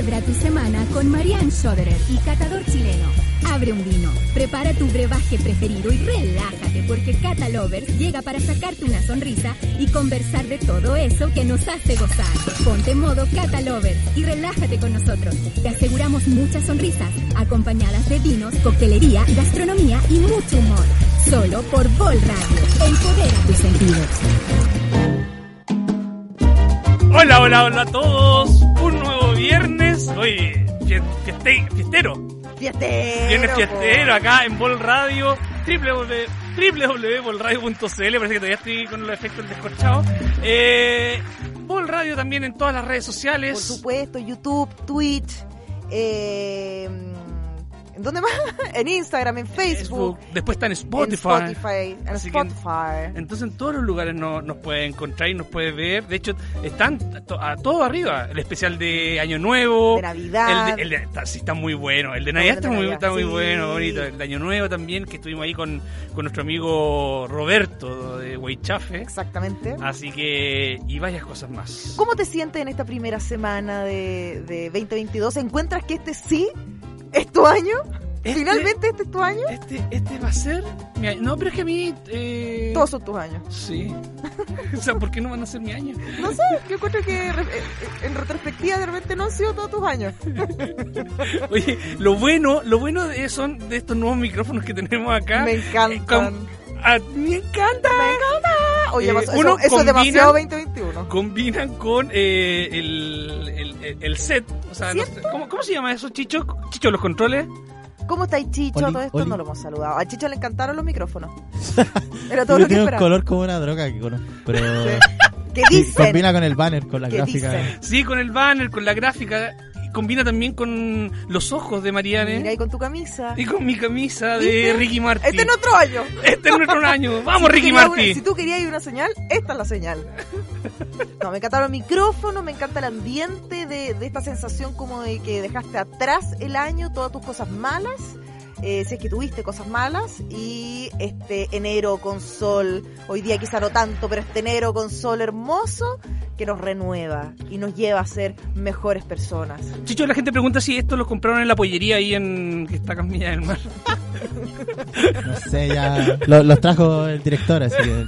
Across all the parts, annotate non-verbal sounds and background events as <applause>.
Celebra tu semana con Marianne Schoderer y Catador Chileno. Abre un vino, prepara tu brebaje preferido y relájate porque Cata Lovers llega para sacarte una sonrisa y conversar de todo eso que nos hace gozar. Ponte modo Cata Lovers y relájate con nosotros. Te aseguramos muchas sonrisas, acompañadas de vinos, coctelería, gastronomía y mucho humor. Solo por Vol Radio. Empodera tus sentidos. Hola, hola, hola a todos. Un nuevo viernes. Oye, fie- fieste- fiestero. Fiestero. Viernes po. fiestero acá en Bol Radio. www- www.bolradio.cl Parece que todavía estoy con los efectos del descorchado. Eh, Bol Radio también en todas las redes sociales. Por supuesto, YouTube, Twitch, eh, ¿en dónde más? <laughs> En Instagram, en Facebook, Después está en en Spotify. Spotify, en que en- Spotify. Entonces en todos los lugares no- nos puede encontrar y nos puede ver. De hecho, están to- a todo arriba. El especial de Año Nuevo. De Navidad. El de, el de- está, sí, está muy bueno. El de Navidad el de está, muy, está muy bueno, bonito. El de Año Nuevo también, que estuvimos ahí con, con nuestro amigo Roberto de Huaychafe. Exactamente. Así que, y varias cosas más. ¿Cómo te sientes en esta primera semana de, de 2022? ¿Encuentras que este sí es tu año? Este- ¿Finalmente este es tu año? Este, este va a ser mi año. No, pero es que a mí. Eh, Todos son tus años. Sí. <laughs> o sea, ¿por qué no van a ser mi año? No sé, yo encuentro que eh, eh, en retrospectiva de repente no han sido todos tus años. <laughs> Oye, lo bueno, lo bueno de, son de estos nuevos micrófonos que tenemos acá. Me Eh, encantan. Ah, me encanta. Me encanta. Oye, Eh, eso, uno eso es demasiado 2021. Combinan con eh, el, el, el- el set. O sea, no. ¿cómo, ¿cómo se llama eso, Chicho? Chicho, los controles. ¿Cómo estáis, Chicho? Oli, todo esto Oli. no lo hemos saludado. A Chicho le encantaron los micrófonos. <laughs> Era todo lo que tiene un esperaba. color como una droga que conozco, pero <laughs> ¿Qué sí, dicen? combina con el banner, con la ¿Qué gráfica. dicen? Sí, con el banner, con la gráfica. Y combina también con los ojos de Mariane. Mira ahí con tu camisa. Y con mi camisa de ¿Viste? Ricky Martin. Este es nuestro año. Este es nuestro año. <laughs> Vamos, Si Ricky Martin. una- si tú querías una señal, esta es la señal. <laughs> No, me encantaron los micrófonos, me encanta el ambiente de, de esta sensación como de que dejaste atrás el año, todas tus cosas malas, eh, si es que tuviste cosas malas, y este enero con sol, hoy día quizá no tanto, pero este enero con sol hermoso que nos renueva y nos lleva a ser mejores personas. Chicho, la gente pregunta si esto los compraron en la pollería ahí en que está Camilla del Mar. No sé, ya lo- los trajo el director, así que no,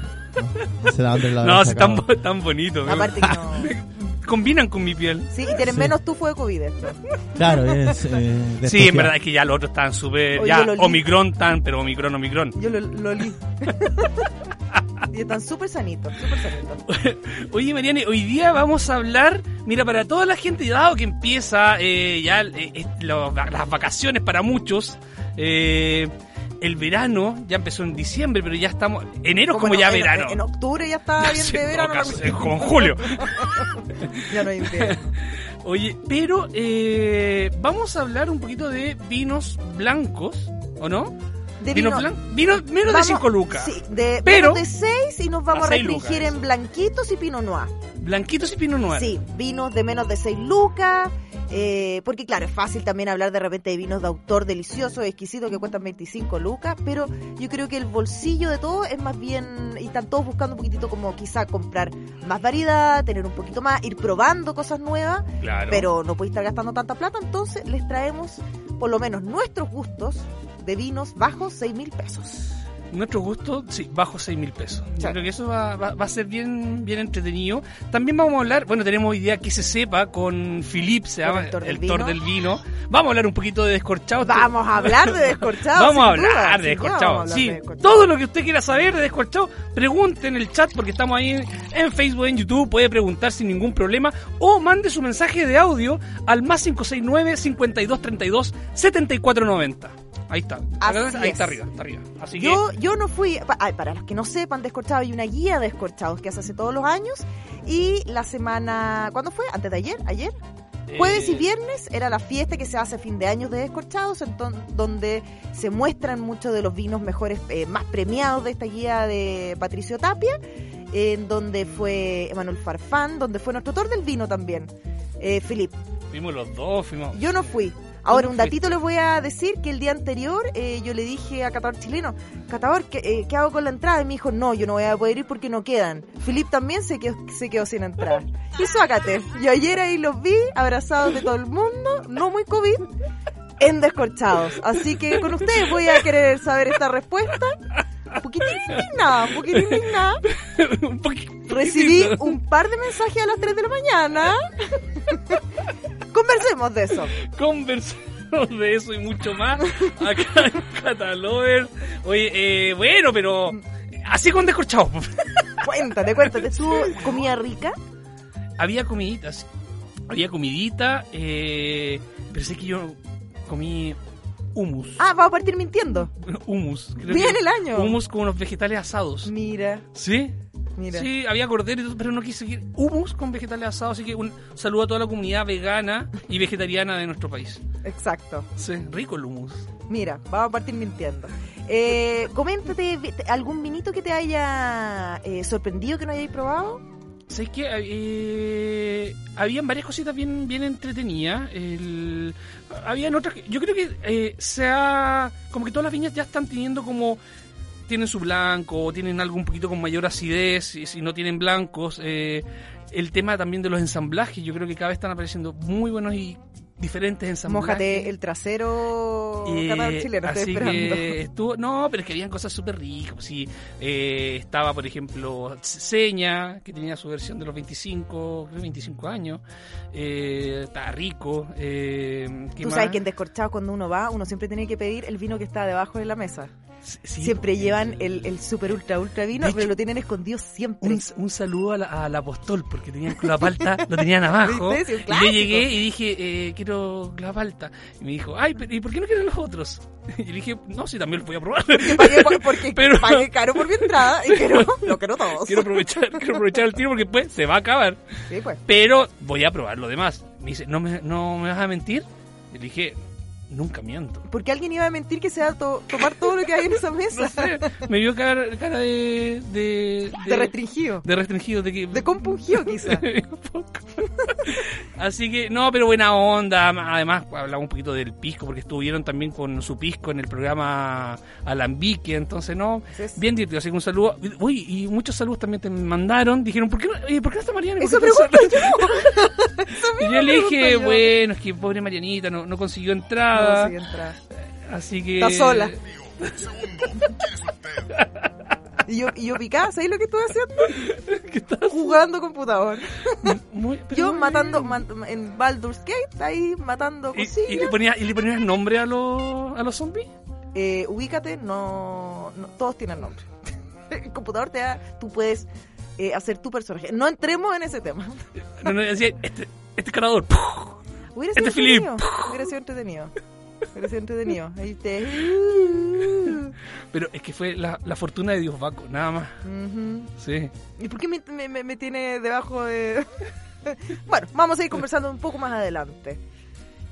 no sé de dónde lo No, si están, sacado. bo- tan bonitos. me Aparte que no... <laughs> Combinan con mi piel. Sí, y tienen Sí. menos tufo de COVID esto. <laughs> Claro, es. eh, de Sí, en verdad es que ya los otros están súper. Ya, Omicron tan, pero Omicron, Omicron. Yo lo, lo li. <laughs> y están súper sanitos, súper sanitos. <laughs> Oye, Mariane, hoy día vamos a hablar. Mira, para toda la gente, dado que empieza eh, ya eh, eh, lo- las vacaciones para muchos. eh, el verano ya empezó en diciembre, pero ya estamos. Enero es como ya en- verano. En, octubre ya estaba <laughs> bien Sí, de verano. en julio. <laughs> ya no hay <laughs> invierno. Oye, pero eh, vamos a hablar un poquito de vinos blancos, ¿o no? De vinos vino- blancos, vinos menos de vamos- 5 lucas. Sí, de Pero- menos de 6 y nos vamos a a, restringir lucas, en blanquitos y pinot noir. Blanquitos y pinot noir. Sí, vinos de menos de 6 lucas. Eh, porque claro, es fácil también hablar de repente de vinos de autor deliciosos, exquisitos que cuestan 25 lucas, pero yo creo que el bolsillo de todo es más bien, y están todos buscando un poquitito como quizá comprar más variedad, tener un poquito más, ir probando cosas nuevas, Claro. pero no puede estar gastando tanta plata, entonces les traemos por lo menos nuestros gustos de vinos bajos 6 mil pesos. Nuestro gusto, sí, bajo 6 mil pesos. Yo Sí. creo que eso va, va- va a ser bien, bien entretenido. También vamos a hablar, bueno, tenemos día que se sepa con Philip, se llama el Tor del el Vino. Tor del Vino. Vamos a hablar un poquito de descorchados. Vamos a hablar de descorchados. <laughs> Vamos a hablar de descorchados. vamos a hablar Sí, de descorchados. todo lo que usted quiera saber de descorchados, pregunte en el chat porque estamos ahí en, en Facebook, en YouTube, puede preguntar sin ningún problema o mande su mensaje de audio al más 569 5232 7490. Ahí está. Así ahí es. está arriba, está arriba. Así que Yo, yo no fui, pa- ay, para los que no sepan, Descorchado hay una guía de Descorchados que se hace todos los años y la semana, ¿cuándo fue? ¿Antes de ayer? ¿Ayer? Jueves y eh, viernes era la fiesta que se hace a fin de años de Descorchados, donde se muestran muchos de los vinos mejores, eh, más premiados de esta guía de Patricio Tapia, en donde fue Emanuel Farfán, donde fue nuestro autor del vino también, eh, Filip. Fuimos los dos, fuimos. Yo no fui. Ahora, un ¿Cómo datito les voy a decir que el día anterior eh, yo le dije a Catador Chileno, Catador, ¿qué, eh, ¿qué hago con la entrada? Y me dijo, no, yo no voy a poder ir porque no quedan. Filip también se quedó, se quedó sin entrada. Y suácate. Yo ayer ahí los vi, abrazados de todo el mundo, no muy COVID, en descorchados. Así que con ustedes voy a querer saber esta respuesta. Un poquitín indignada, un indignada. poquito. <laughs> Recibí un par de mensajes a las 3 de la mañana. <laughs> Conversemos de eso. Conversamos de eso y mucho más acá en Catalover. Oye, eh, bueno, pero así con descorchado. <laughs> Cuéntate, cuéntate. ¿Tuvo comida rica? había comiditas. Había comidita, eh, pero sé que yo comí hummus. Ah, vamos a partir mintiendo. Hummus. creo Bien que- el año. Hummus con unos vegetales asados. Mira, ¿Sí? mira. Sí, había cordero y todo, pero no quise seguir hummus con vegetales asados, así que un saludo a toda la comunidad vegana y vegetariana de nuestro país. Exacto. Sí, rico el hummus. Mira, vamos a partir mintiendo. Eh, coméntate algún vinito que te haya eh, sorprendido que no hayáis probado. ¿Sabes qué? Eh, habían varias cositas bien, bien entretenidas. El, habían otras Yo creo que eh, se ha... Como que todas las viñas ya están teniendo como... Tienen su blanco, tienen algo un poquito con mayor acidez, y si no tienen blancos. eh, el tema también de los ensamblajes, yo creo que cada vez están apareciendo muy buenos y diferentes ensamblajes. Mójate el trasero Eh, chileno, estoy así esperando. que estuvo, no, pero es que habían cosas súper ricas. pues Sí, eh, estaba, por ejemplo, Seña, que tenía su versión de los 25, creo 25 años. Eh, estaba rico. Eh, ¿qué Tú más? sabes que en Descorchado cuando uno va, uno siempre tiene que pedir el vino que está debajo de la mesa. Sí, siempre pues, llevan el, el super ultra ultra vino, pero lo tienen escondido siempre. Un, un saludo a la- al apostol, porque tenían clavapalta, <laughs> lo tenían abajo. Y yo llegué y dije, eh, quiero clavapalta. Y me dijo, ay, pero ¿y por qué no quieren los otros? <laughs> Y le dije, no, sí, también los voy a probar. Porque pagué, por- <laughs> porque Pero- pagué caro por mi entrada y quiero, lo quiero todos. quiero aprovechar, quiero aprovechar el tiro porque después se va a acabar. Sí, pues. Pero voy a probar lo demás. Me dice, ¿no me, no me vas a mentir? Y le dije, nunca miento. Porque alguien iba a mentir que se va a to- tomar todo lo que hay en esa <laughs> mesa. No sé, me vio cara, cara de, de, De restringido. de restringido, de que... De compungido, quizá. <laughs> Un poco. Así que, no, pero buena onda. Además, hablamos un poquito del pisco, porque estuvieron también con su pisco en el programa Alambique. Entonces, no, sí. bien divertido. Así que un saludo. Uy, y muchos saludos también te mandaron. Dijeron, ¿por qué no, oye, ¿por qué no está Mariana? Eso ¿Por qué no pregunto yo. <laughs> Y yo le dije, yo. bueno, es que pobre Marianita no, no consiguió No, entrada. sí, entra. Así que. Está sola. <laughs> Y yo, y yo picada, ¿sabes lo que estuve haciendo? <laughs> ¿Qué estás? Jugando computador. Muy- Yo muy matando, man- en Baldur's Gate, ahí matando ¿Y, y le ponías, ¿Y le ponías nombre a los, a los zombies? Eh, ubícate, no, no- todos tienen nombre. <laughs> El computador te da, tú puedes eh, hacer tu personaje. No entremos en ese tema. No, no, decía, este, este cargador. Hubiera sido Este Philip. entretenido. Hubiera sido entretenido. Sido entretenido. Ahí te. Pero es que fue la, la fortuna de Dios Baco, nada más. Sí. ¿Y por qué me, me- me- me tiene debajo de.? <laughs> bueno, vamos a ir conversando un poco más adelante.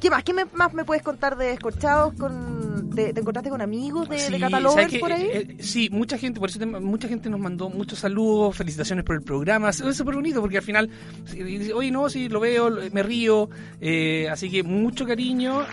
¿Qué más? ¿Qué me- más me puedes contar de Escorchados? Con, te, te encontraste con amigos de, Sí, de ¿sabes Catalovers por ahí? Eh, eh, sí, mucha gente, por eso te- mucha gente nos mandó muchos saludos, felicitaciones por el programa. Es súper bonito porque al final, oye, no, sí, lo veo, me río. eh, así que mucho cariño,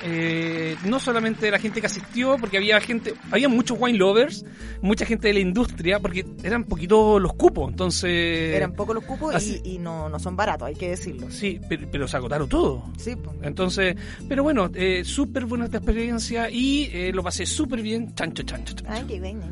no solamente de la gente que asistió, porque había gente, había muchos wine lovers, mucha gente de la industria, porque eran poquito los cupos, entonces. Eran pocos los cupos así- y, y no, no son baratos, hay que decirlo. Sí, pero, pero se agotaron todo. Sí, pues. Entonces, pero bueno, súper buena esta experiencia y eh, lo pasé súper bien. Chancho, chancho, chancho. Ay, qué ña.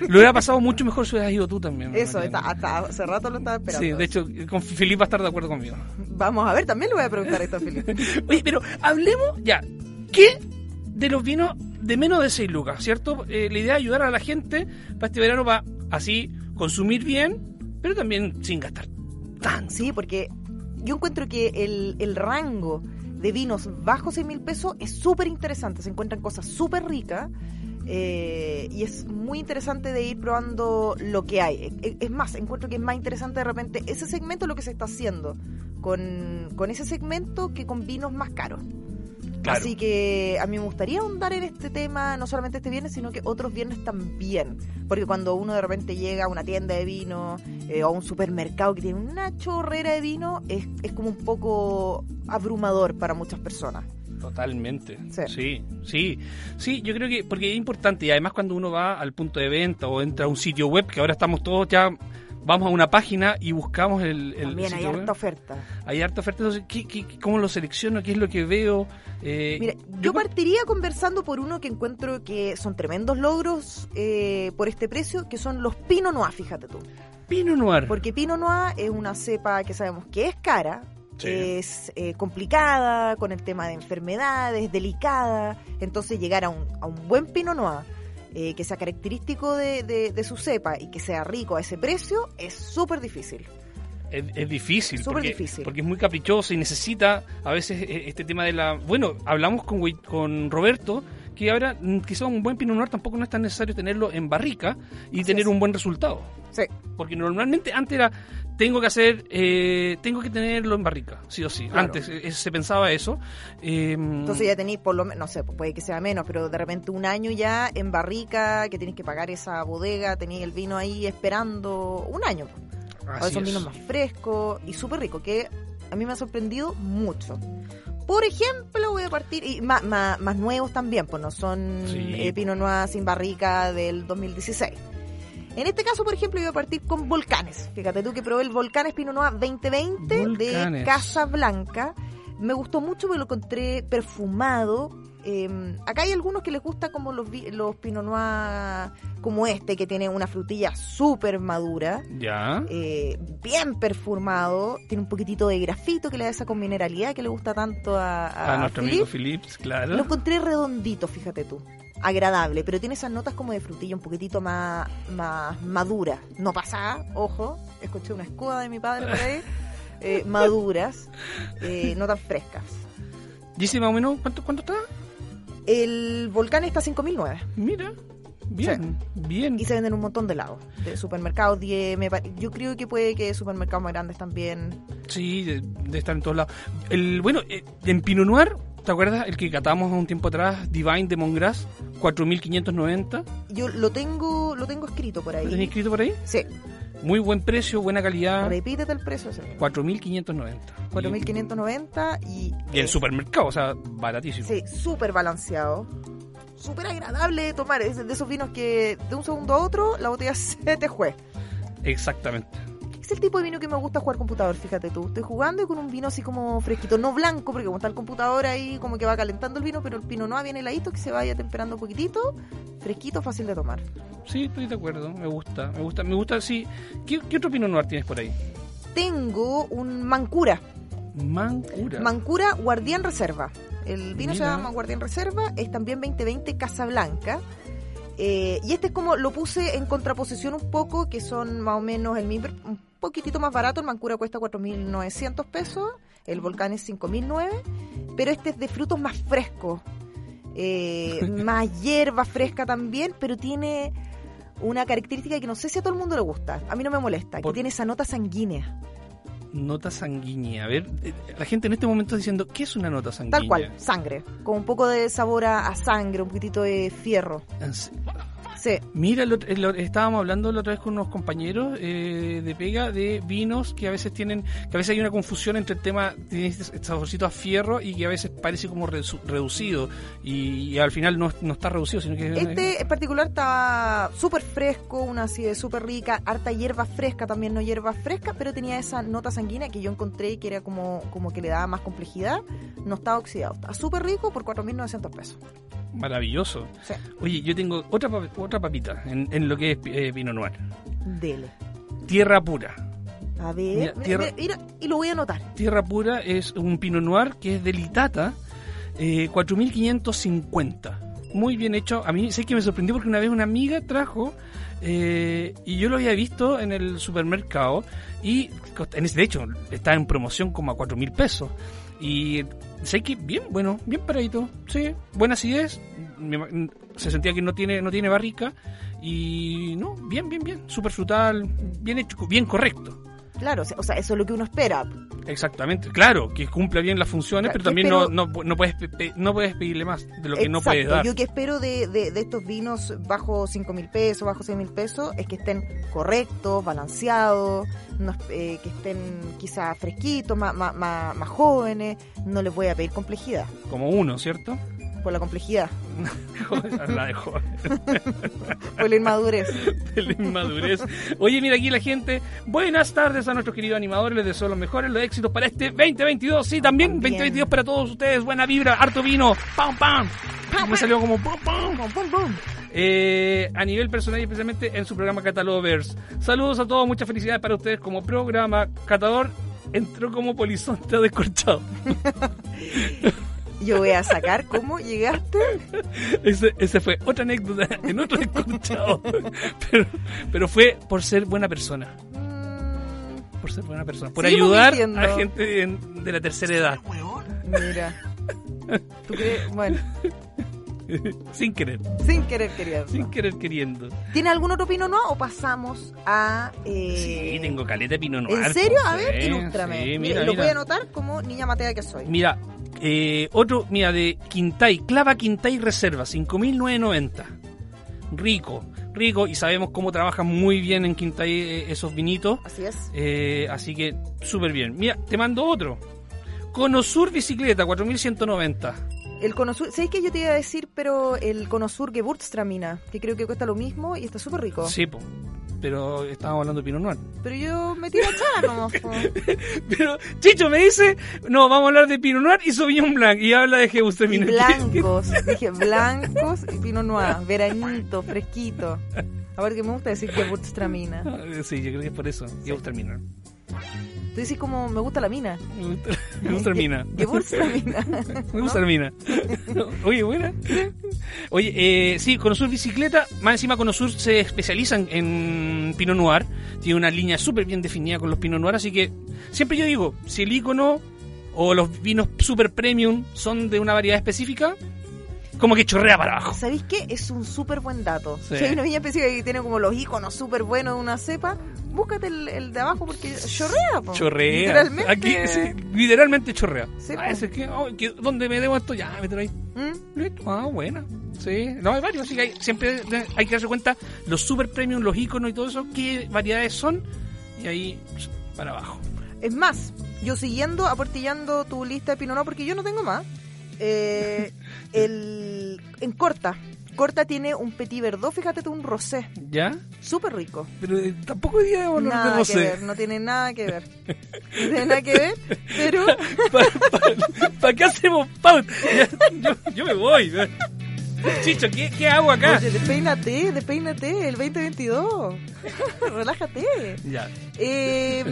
Lo hubiera pasado mucho mejor si hubieras ido tú también. Eso, está, hasta hace rato lo estaba esperando. Sí, de hecho, con Felipe va a estar de acuerdo conmigo. Vamos a ver, también le voy a preguntar esto a Felipe. <laughs> Oye, pero hablemos ya. ¿Qué de los vinos de menos de 6 lucas, cierto? Eh, la idea es ayudar a la gente para este verano para así consumir bien, pero también sin gastar tanto. Sí, porque yo encuentro que el, el rango de vinos bajo 6 mil pesos es súper interesante. Se encuentran cosas súper ricas eh, y es muy interesante de ir probando lo que hay. E- Es más, encuentro que es más interesante de repente ese segmento lo que se está haciendo con ese segmento que con vinos más caros. Claro. Así que a mí me gustaría ahondar en este tema, no solamente este viernes, sino que otros viernes también. Porque cuando uno de repente llega a una tienda de vino eh, o a un supermercado que tiene una chorrera de vino, es, es como un poco abrumador para muchas personas. Totalmente. Sí. Sí. sí, sí, yo creo que porque es importante y además cuando uno va al punto de venta o entra a un sitio web, que ahora estamos todos ya, vamos a una página y buscamos el, el También hay web. harta oferta. Hay harta oferta, entonces, ¿qué, qué, qué- cómo lo selecciono? ¿Qué es lo que veo? Eh, Mira, yo partiría conversando por uno que encuentro que son tremendos logros eh, por este precio, que son los Pinot Noir, fíjate tú. Pinot Noir. Porque Pinot Noir es una cepa que sabemos que es cara, Sí. es eh, complicada con el tema de enfermedades, delicada. Entonces llegar a un, a un buen Pinot Noir eh, que sea característico de, de- de su cepa y que sea rico a ese precio es súper difícil. Es, es difícil, Súper porque, difícil. porque es muy caprichoso y necesita a veces eh, este tema de la... Bueno, hablamos con, con Roberto que ahora mm, quizá un buen Pinot Noir tampoco no es tan necesario tenerlo en barrica y Así tener es. un buen resultado. Sí. Porque normalmente antes era, tengo que hacer, eh, tengo que tenerlo en barrica, sí o sí. Claro. Antes eh, se pensaba eso. Eh, Entonces ya tenéis por lo menos, no sé, puede que sea menos, pero de repente un año ya en barrica, que tenéis que pagar esa bodega, tenéis el vino ahí esperando un año. Ahora son vinos más frescos y súper ricos, que a mí me ha sorprendido mucho. Por ejemplo, voy a partir, y más, más, más nuevos también, pues no son Sí. eh, Pinot Noir sin barrica del 2016. En este caso, por ejemplo, yo voy a partir con Volcanes. Fíjate tú que probé el Volcanes Pinot Noir 2020 de. Casa Blanca. Me gustó mucho porque lo encontré perfumado. Eh, acá hay algunos que les gusta como los, los Pinot Noir como este, que tiene una frutilla súper madura Ya. eh, bien perfumado, tiene un poquitito de grafito que le da esa con mineralidad que le gusta tanto a, a, A, nuestro amigo Philips, claro. Lo encontré redondito, fíjate tú. Agradable, pero tiene esas notas como de frutilla un poquitito más, más madura. No pasada, ojo, escuché una escuda de mi padre por ahí. <laughs> eh, maduras, eh, no tan frescas. Dice más o menos, ¿cuánto, cuánto está? El volcán está a 5009 Mira, bien, bien. y se venden un montón de lados. De supermercados, 10, me pa- yo creo que puede que supermercados más grandes también. Sí, de, de estar en todos lados. El, bueno, eh, en Pinot Noir, ¿te acuerdas el que catamos un tiempo atrás? Divine de Montgras, 4.590. Yo lo tengo, lo tengo escrito por ¿Lo ahí. tenéis escrito por ahí? Sí, Muy buen precio, buena calidad. repítete el precio. ese. 4.590. 4.590 y... Y en eh, supermercado, o sea, baratísimo. Sí, súper balanceado. Súper agradable de tomar. Es de esos vinos que de un segundo a otro la botella <laughs> se te jue. Exactamente. Es el tipo de vino que me gusta jugar computador, fíjate tú. Estoy jugando y con un vino así como fresquito, no blanco, porque como está el computador ahí como que va calentando el vino, pero el pino no viene heladito, que se vaya temperando un poquitito, fresquito, fácil de tomar. Sí, estoy de acuerdo. Me gusta, me gusta, me gusta. Sí. ¿Qué, qué otro Pinot Noir tienes por ahí? Tengo un Mancura, Mancura. Mancura Guardián Reserva. El vino se llama Guardián Reserva, es también 2020 Casablanca. Eh, y este es como lo puse en contraposición un poco, que son más o menos el mismo, poquitito más barato. El Mancura cuesta 4.900 pesos, el Volcán es 5.009, pero este es de frutos más frescos, eh, <laughs> más hierba fresca también, pero tiene una característica que no sé si a todo el mundo le gusta. A mí no me molesta, Por- que tiene esa nota sanguínea. Nota sanguínea. A ver, eh, la gente en este momento está diciendo, ¿qué es una nota sanguínea? Tal cual, sangre, con un poco de sabor a, a sangre, un poquitito de fierro. Sí, Mira, el otro- el otro- estábamos hablando la otra vez con unos compañeros eh, de pega de vinos que a veces tienen, que a veces hay una confusión entre el tema, tiene este saborcito a fierro y que a veces parece como redu- reducido y, y al final no, no está reducido, sino que Este en particular está súper fresco, una acidez súper rica, harta hierba fresca, también no hierba fresca, pero tenía esa nota sanguínea que yo encontré que era como, como que le daba más complejidad. No estaba oxidado, está súper rico por 4.900 pesos. maravilloso. Sí, Oye, yo tengo otra, otra papita en, en lo que es eh, Pinot Noir. dele. Tierra pura. A ver, mira, tierra- mira, mira, y lo voy a anotar. Tierra pura es un Pinot Noir que es de Litata, eh, 4550. Muy bien hecho. A mí sé que me sorprendió porque una vez una amiga trajo eh, y yo lo había visto en el supermercado y en ese- de hecho estaba en promoción como a 4 mil pesos. Y sé que bien, bueno, bien paradito. Sí, buena acidez. Se sentía que no tiene, no tiene barrica. Y no, bien, bien, bien. Súper frutal, bien hecho, bien correcto. Claro, o sea- eso es lo que uno espera. Exactamente, claro, que cumpla bien las funciones, Claro, pero también espero- no, no, no puedes no puedes pedirle más de lo que no puedes dar. Yo que espero de, de, de estos vinos bajo 5 mil pesos, bajo 6 mil pesos, es que estén correctos, balanceados, no eh, que estén quizás fresquitos, más, más, más, más jóvenes. No les voy a pedir complejidad, Como uno, ¿cierto? Por la complejidad, <laughs> la de por la inmadurez. de la inmadurez. Oye, mira aquí la gente. Buenas tardes a nuestros queridos animadores. Les deseo los mejores, los éxitos para este 2022. Sí, también, También. 2022 para todos ustedes. Buena vibra, harto vino. ¡Pam, pam! Me salió como pam, pam. Pum. Eh, a nivel personal y especialmente en su programa Catalovers. Saludos a todos, muchas felicidades para ustedes como programa. Catador entró como polizonte descorchado. <laughs> Yo voy a sacar cómo llegaste. Ese, ese fue otra anécdota en otro descorchado. Pero, pero fue por ser buena persona. Mm, Por ser buena persona. Por Seguimos ayudar mintiendo. a gente en- de la tercera edad. Mira. ¿Tú crees? Bueno, Sin querer. sin querer queriendo. Sin querer queriendo. ¿Tiene algún otro pino no? ¿O pasamos a. eh, Sí, tengo caleta de Pinot Noir. ¿En serio? A Sí, ver, ilústrame. sí, Mira, mira, y lo voy a anotar como niña matea que soy. Mira, eh, otro, mira, de Quintay, Clava Quintay Reserva, 5.990. Rico, rico, y sabemos cómo trabajan muy bien en Quintay eh, esos vinitos. Así es. eh, así que súper bien. Mira, te mando otro. Conosur Bicicleta, 4.190. El Conosur, ¿sabes qué yo te iba a decir? Pero el Conosur Gewürztraminer, que creo que cuesta lo mismo y está súper rico. Sí, po. pero estábamos hablando de Pinot Noir. Pero yo me tiro a echar nomás. po. <laughs> Pero Chicho me dice, no, vamos a hablar de Pinot Noir y Sauvignon Blanc, y habla de Y Gewürztraminer. blancos, dije blancos y Pinot Noir, veranito, fresquito. A ver que me gusta decir Gewürztraminer. <laughs> Sí, yo creo que es por eso. Gewürztraminer. Tú dices como me gusta la mina. Me gusta, me gusta la mina. Gewürztraminer. Me gusta la mina. <laughs> Oye, buena. Oye, eh, sí, Conosur Bicicleta, más encima Conosur se especializan en Pinot Noir. Tiene una línea súper bien definida con los Pinot Noir, así que siempre yo digo, si el icono o los vinos super premium son de una variedad específica, como que chorrea para abajo. ¿Sabéis qué? Es un súper buen dato. Sí. Si hay una viña específica que tiene como los iconos súper buenos de una cepa, búscate el, el de abajo porque chorrea. po. Chorrea. Literalmente. Aquí, sí, literalmente chorrea. Sí, Ah, que, oh, que- ¿Dónde me debo esto? Ya, me ahí. ¿Mm? Listo. Ah, buena. Sí, no, hay varios, así que hay- siempre hay que darse cuenta los super premium, los iconos y todo eso, qué variedades son, y ahí para abajo. Es más, yo siguiendo, aportillando tu lista de Pinot Noir, porque yo no tengo más, eh, el, en Corta. Corta tiene un Petit Verdot, fíjate tú, un rosé, ¿Ya? súper rico. Pero eh, tampoco hoy día debemos hablar de Nada que rosé. ver, no tiene nada que ver. No tiene nada que ver, pero <laughs> ¿Para qué hacemos pauta? Yo, yo me voy. Chicho, ¿qué, qué hago acá? oye, despeínate, despeínate, el 2022. <laughs> Relájate. Ya. Eh,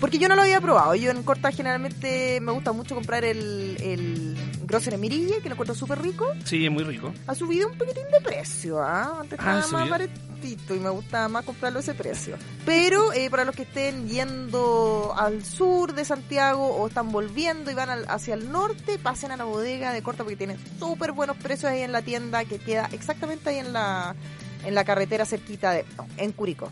porque yo no lo había probado. Yo en Corta generalmente me gusta mucho comprar el, el Grosser Mirille, que lo encuentro súper rico. Sí, es muy rico. Ha subido un poquitín de precio, ¿ah? Antes Ah, estaba más baratito y me gusta más comprarlo a ese precio. Pero eh, para los que estén yendo al sur de Santiago o están volviendo y van al- hacia el norte, pasen a la bodega de Corta porque tienen súper buenos precios ahí en la tienda que queda exactamente ahí en la, en la carretera cerquita de... no, en Curicó.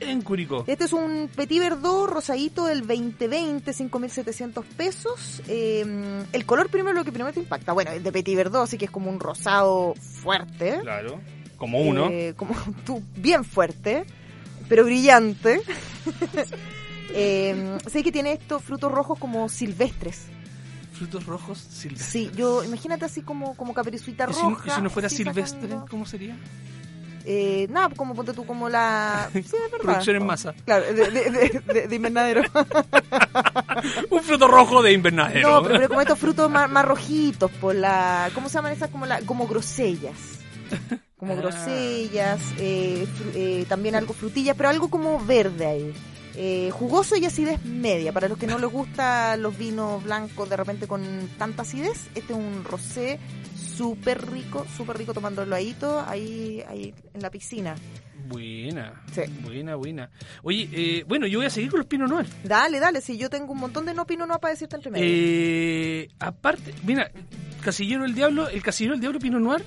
En Curicó. Este es un Petit Verdot rosadito del 2020, 5.700 pesos. Eh, el color primero lo que primero te impacta. Bueno, el de Petit Verdot sí que es como un rosado fuerte. Claro. Como uno. Eh, como <laughs> tú, bien fuerte, pero brillante. <laughs> eh, sé que tiene estos frutos rojos como silvestres. Frutos rojos silvestres. Sí, yo imagínate así como, como caperucita ¿Y si, roja. y si no fuera así silvestre, cómo sería? Eh, nada, como ponte tú como la... <laughs> Sí, es verdad. Producción en masa. Claro, de, de, de- de- de invernadero. <laughs> Un fruto rojo de invernadero. No, pero, pero como estos frutos más, más rojitos, por la... ¿Cómo se llaman esas? Como, la, como grosellas. Como Ah. grosellas, eh, eh, también algo frutillas, pero algo como verde ahí. Eh, jugoso y acidez media. Para los que no les gustan los vinos blancos de repente con tanta acidez, este es un rosé súper rico, súper rico tomándolo ahí, ahí, ahí en la piscina. Buena, Sí. buena, buena. Oye, eh, bueno, yo voy a seguir con los Pinot Noir. Dale, dale, si yo tengo un montón de no pino no para decirte entre medio. Eh, aparte, mira, Casillero del Diablo, el Casillero del Diablo Pinot Noir,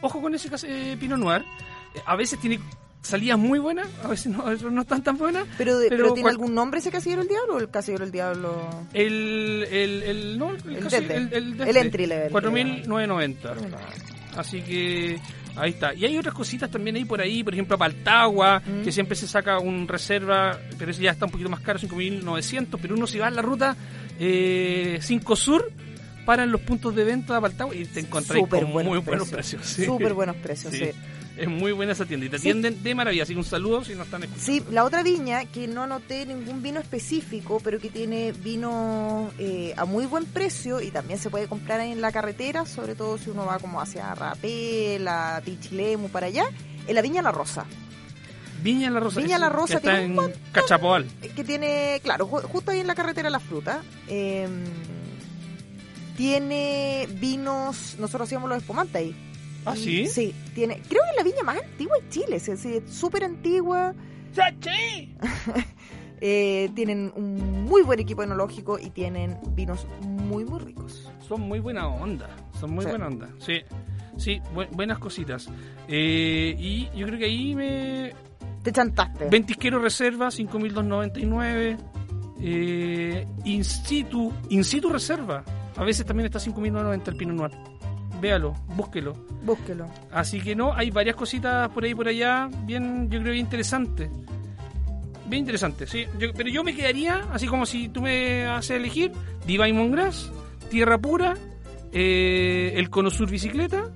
ojo con ese eh, Pinot Noir, eh, a veces tiene salidas muy buenas, a veces no, a veces no están tan buenas. Pero, de- Pero pero ¿tiene algún nombre ese Casillero del Diablo o el Casillero del Diablo? El, el, el, no, el, El casi- Dete. el, el, El entry level, 4.990. Así que ahí está. Y hay otras cositas también ahí por ahí, por ejemplo, Paltagua, Mm. que siempre se saca un reserva, pero ese ya está un poquito más caro, 5.900, pero uno si va en la ruta 5 Sur, para en los puntos de venta de Paltagua y te encontráis Súper con buenos muy buenos precios. precios. sí. Súper buenos precios, Sí. sí. Es muy buena esa tienda y te Sí. atienden de maravilla. Así que un saludo si no están escuchando. Sí, la otra viña, que no anoté ningún vino específico, pero que tiene vino eh, a muy buen precio y también se puede comprar en la carretera, sobre todo si uno va como hacia Rapé, la Pichilemu, para allá, en la viña La Rosa, Viña La Rosa. Viña La que Rosa está tiene un en Cachapoal. que tiene, claro, ju- justo ahí en la carretera La Fruta, eh, tiene vinos, nosotros hacíamos los espumantes ahí. ¿Ah, sí? Sí, tiene, creo que es la viña más antigua de Chile, es decir, súper antigua. ¡Chachi! <laughs> Eh, tienen un muy buen equipo enológico y tienen vinos muy, muy ricos. Son muy buena onda. Son muy Sí. buena onda. Sí. Sí, bu- buenas cositas. Eh, y yo creo que ahí me. Te chantaste. Ventisquero Reserva, 5.299. Eh, in situ, in situ Reserva. A veces también está 5.990 el Pinot Noir. Véalo, búsquelo. Búsquelo. Así que no, hay varias cositas por ahí por allá, bien, yo creo bien interesante. Bien interesante, sí. Yo- pero yo me quedaría, así como si tú me haces elegir, Divine Mongrass, Tierra Pura, eh, el Cono Sur Bicicleta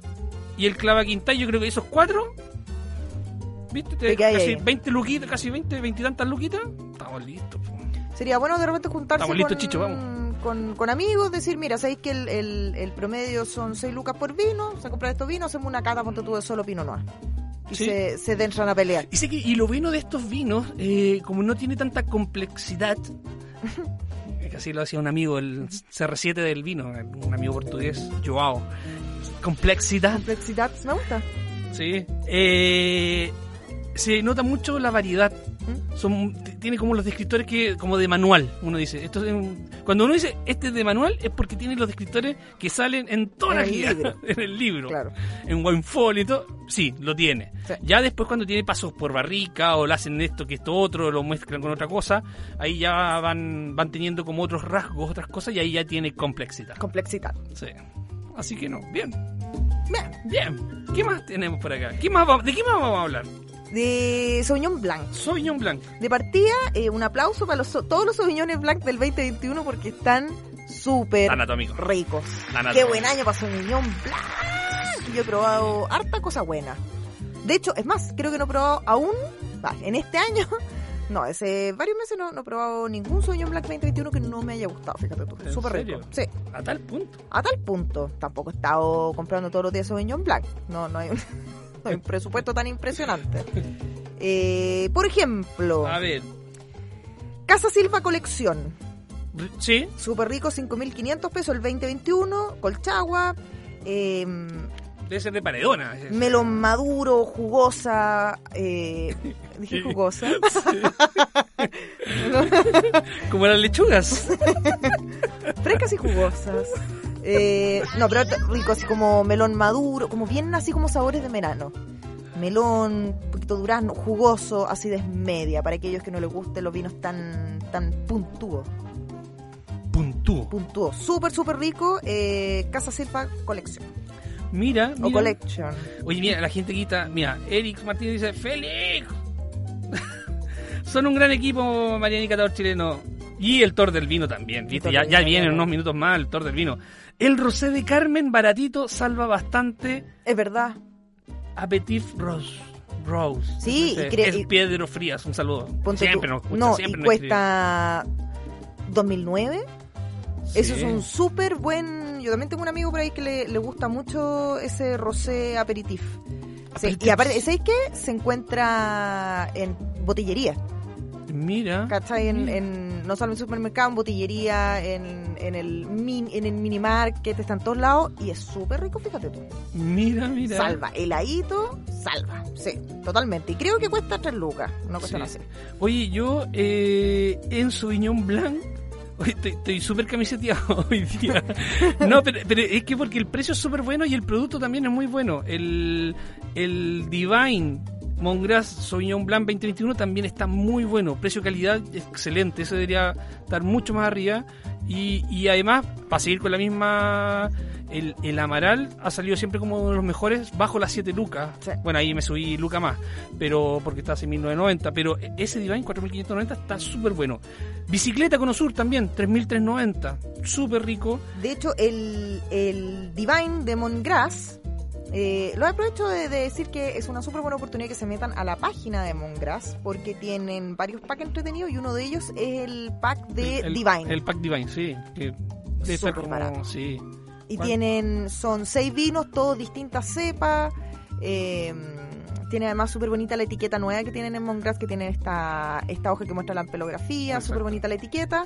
y el Clava Quintay. Yo creo que esos cuatro, ¿viste? Te- casi ahí. 20 luquitas, casi 20, 20 y tantas luquitas. Estamos listos. po. Sería bueno de repente juntarse Estamos listos, con, Chicho, vamos. Con, con amigos, decir, mira, sabéis que el, el- el promedio son 6 lucas por vino, se compra estos vinos, hacemos una cata, ponte tú de solo Pinot Noir. Y Sí. se, se entran a pelear. Y sé que, y lo bueno de estos vinos, eh, como no tiene tanta complejidad, <laughs> casi lo hacía un amigo, el CR7 del vino, un amigo portugués, Joao. Complexidad, Complexidad, me gusta. sí. Eh, se nota mucho la variedad. ¿Mm? Son, tiene como los descriptores que como de manual, uno dice. Esto es un- cuando uno dice este es de manual es porque tiene los descriptores que salen en toda En la guía, <laughs> en el libro Claro. en Winefall y todo, sí, lo tiene. Sí. Ya después cuando tiene pasos por barrica o lo hacen esto que esto otro, lo mezclan con otra cosa, ahí ya van, van teniendo como otros rasgos, otras cosas y ahí ya tiene complejidad. Complexidad. Sí. Así que no, bien, Bien. bien. ¿Qué más tenemos por acá? ¿Qué más va- ¿De qué más vamos a hablar? De Sauvignon Blanc. Sauvignon Blanc. De partida, eh, un aplauso para los, todos los Sauvignones Blanc del 2021 porque están súper Anatómicos. ricos. Anatómicos. Qué buen año para Sauvignon Blanc. Yo he probado harta cosa buena. De hecho, es más, creo que no he probado aún, va, en este año, <laughs> no, hace varios meses no, no he probado ningún Sauvignon Blanc 2021 que no me haya gustado, fíjate tú. ¿En Súper rico. Sí, A tal punto. a tal punto. Tampoco he estado comprando todos los días Sauvignon Blanc. No, no hay un, no <laughs> hay un presupuesto tan impresionante. Eh, por ejemplo, A ver. Casa Silva Colección. Sí, Súper rico, 5.500 pesos el 2021. Colchagua. Eh, debe ser de paredona. ese. melón maduro, jugosa. Eh, <laughs> dije jugosa. <laughs> <laughs> Como las lechugas. Frescas y jugosas. Eh, no, pero rico, así como melón maduro, como bien así como sabores de verano. Melón, un poquito durazno, jugoso, acidez media, para aquellos que no les gusten los vinos tan, tan puntúos. Puntúo. Puntúos. Súper, súper rico. Eh, Casa Silva Colección. Mira, O mira. Collection. Oye, mira, la gente quita. Mira, Eric Martínez dice: ¡Félix! <laughs> Son un gran equipo, Mariana y Catador chileno. Y el Tor del Vino también, ¿viste? Ya, ya Vino, viene en claro. unos minutos más el Tor del Vino. El Rosé de Carmen, baratito, salva bastante. Es verdad. Appetit Rose. Rose. Sí, y cre- es y- Pedro Frías, un saludo. Ponte siempre tú- nos escucha, No, siempre y nos escribe. cuesta 2009. Eso es Sí. un súper buen. Yo también tengo un amigo por ahí que le, le gusta mucho ese rosé aperitif. Sí, y aparte, ¿sabéis qué? Se encuentra en botillería. Mira. ¿Cachai? En, mira. en- no solo en supermercado, en botillería, en, en el min, en el mini market, está en todos lados. Y es súper rico, fíjate tú. Mira, mira. Salva. Heladito, salva. Sí, totalmente. Y creo que cuesta 3 lucas. No cuesta Sí. así. Oye, yo eh, en Sauvignon Blanc <laughs> estoy súper camiseteado <laughs> hoy día. <laughs> No, pero, pero es que porque el precio es súper bueno y el producto también es muy bueno. El, el Divine Mongras Sauvignon Blanc 2021 también está muy bueno. Precio-calidad excelente. Ese debería estar mucho más arriba. Y, y además, para seguir con la misma. El, el Amaral ha salido siempre como uno de los mejores bajo las 7 lucas. Sí. Bueno, ahí me subí Luca más, pero porque está a 6.990. Pero ese Divine 4.590 está súper bueno. Bicicleta con Osur también, 3.390. Súper rico. De hecho, el, el Divine de Mongrass, eh, lo aprovecho de, de decir que es una súper buena oportunidad que se metan a la página de Mongrass porque tienen varios packs entretenidos y uno de ellos es el pack de el, Divine. El pack Divine, sí. Que como- barato. sí. y ¿cuál? tienen, son seis vinos, todos distintas cepas. eh, tiene además súper bonita la etiqueta nueva que tienen en Mongrass, que tiene esta, esta hoja que muestra la ampelografía, Exacto. súper bonita la etiqueta.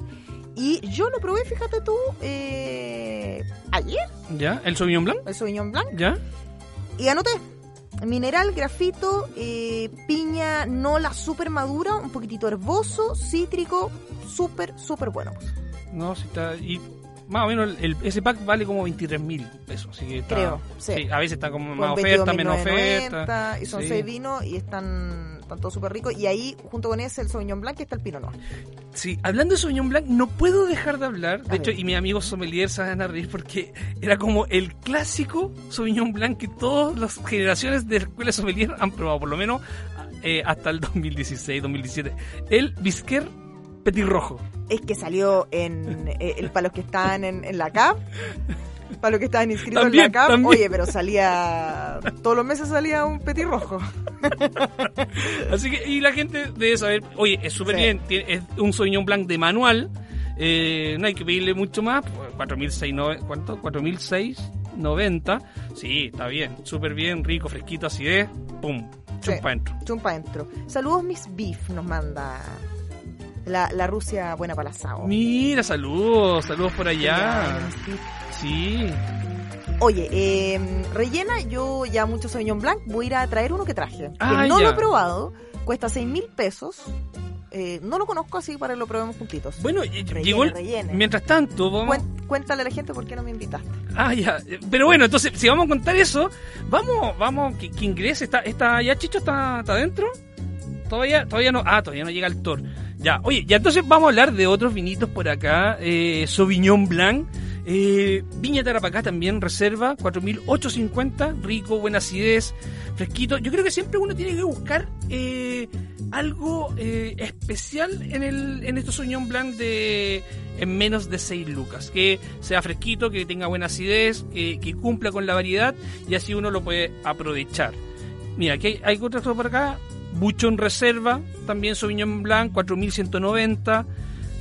Y yo lo probé, fíjate tú, eh, ayer, ¿Ya? ¿El Sauvignon Blanc? el Sauvignon Blanc. ¿Ya? Y anoté. Mineral, grafito, eh, piña, nola súper madura, un poquitito herboso, cítrico, súper, súper bueno. No, sí está. Y más o menos el, ese pack vale como 23 mil pesos. Así que está, Creo, sí. A veces está como Con más oferta, menos 22.990, oferta. Y son Sí. seis vinos y están, están todos súper ricos. Y ahí, junto con ese, el Sauvignon Blanc, está el Pinot Noir. Sí, hablando de Sauvignon Blanc, no puedo dejar de hablar. De A hecho, ver. y mis amigos sommeliers se van a reír porque era como el clásico Sauvignon Blanc que todas las generaciones de escuela sommelier han probado, por lo menos eh, hasta el 2016, 2017. El Bisquer Petirrojo. Es que salió en eh, el para los que están en, en la CAP. Para los que estaban inscritos También, en la CAP. también. Oye, pero salía. Todos los meses salía un petirrojo. <laughs> Así que, y la gente debe saber, oye, es súper Sí. bien, tiene- es un Sauvignon Blanc de manual, eh, no hay que pedirle mucho más, 4.690, ¿cuánto? 4.690, sí, está bien, súper bien, rico, fresquito, acidez, pum, Sí. chumpa dentro. Chumpa dentro. Saludos, Miss Beef, nos manda la, la Rusia buena para el asado. Mira, saludos, saludos por allá. Sí, Oye, eh, rellena, yo ya mucho Sauvignon Blanc, voy a ir a traer uno que traje. Ah, que no ya. lo he probado, cuesta 6 mil pesos. Eh, no lo conozco así para que lo probemos juntitos. bueno, eh, Rellene, llegó el- rellene. mientras tanto, vamos... Cuéntale a la gente por qué no me invitaste. Ah, ya. Pero bueno, entonces, si vamos a contar eso, vamos, vamos, que, que ingrese. Está, está, ¿Ya Chicho está, está adentro? Todavía, todavía no. Ah, todavía no llega el Thor. Ya, oye, ya entonces vamos a hablar de otros vinitos por acá. Eh, Sauvignon Blanc. Eh, Viña Tarapacá también, reserva, 4.850, rico, buena acidez, fresquito. Yo creo que siempre uno tiene que buscar eh, algo eh, especial en el en estos Sauvignon Blanc de en menos de 6 lucas. Que sea fresquito, que tenga buena acidez, que, que cumpla con la variedad y así uno lo puede aprovechar. Mira, aquí hay, hay otra cosa por acá. Buchón Reserva, también Sauvignon Blanc, 4190.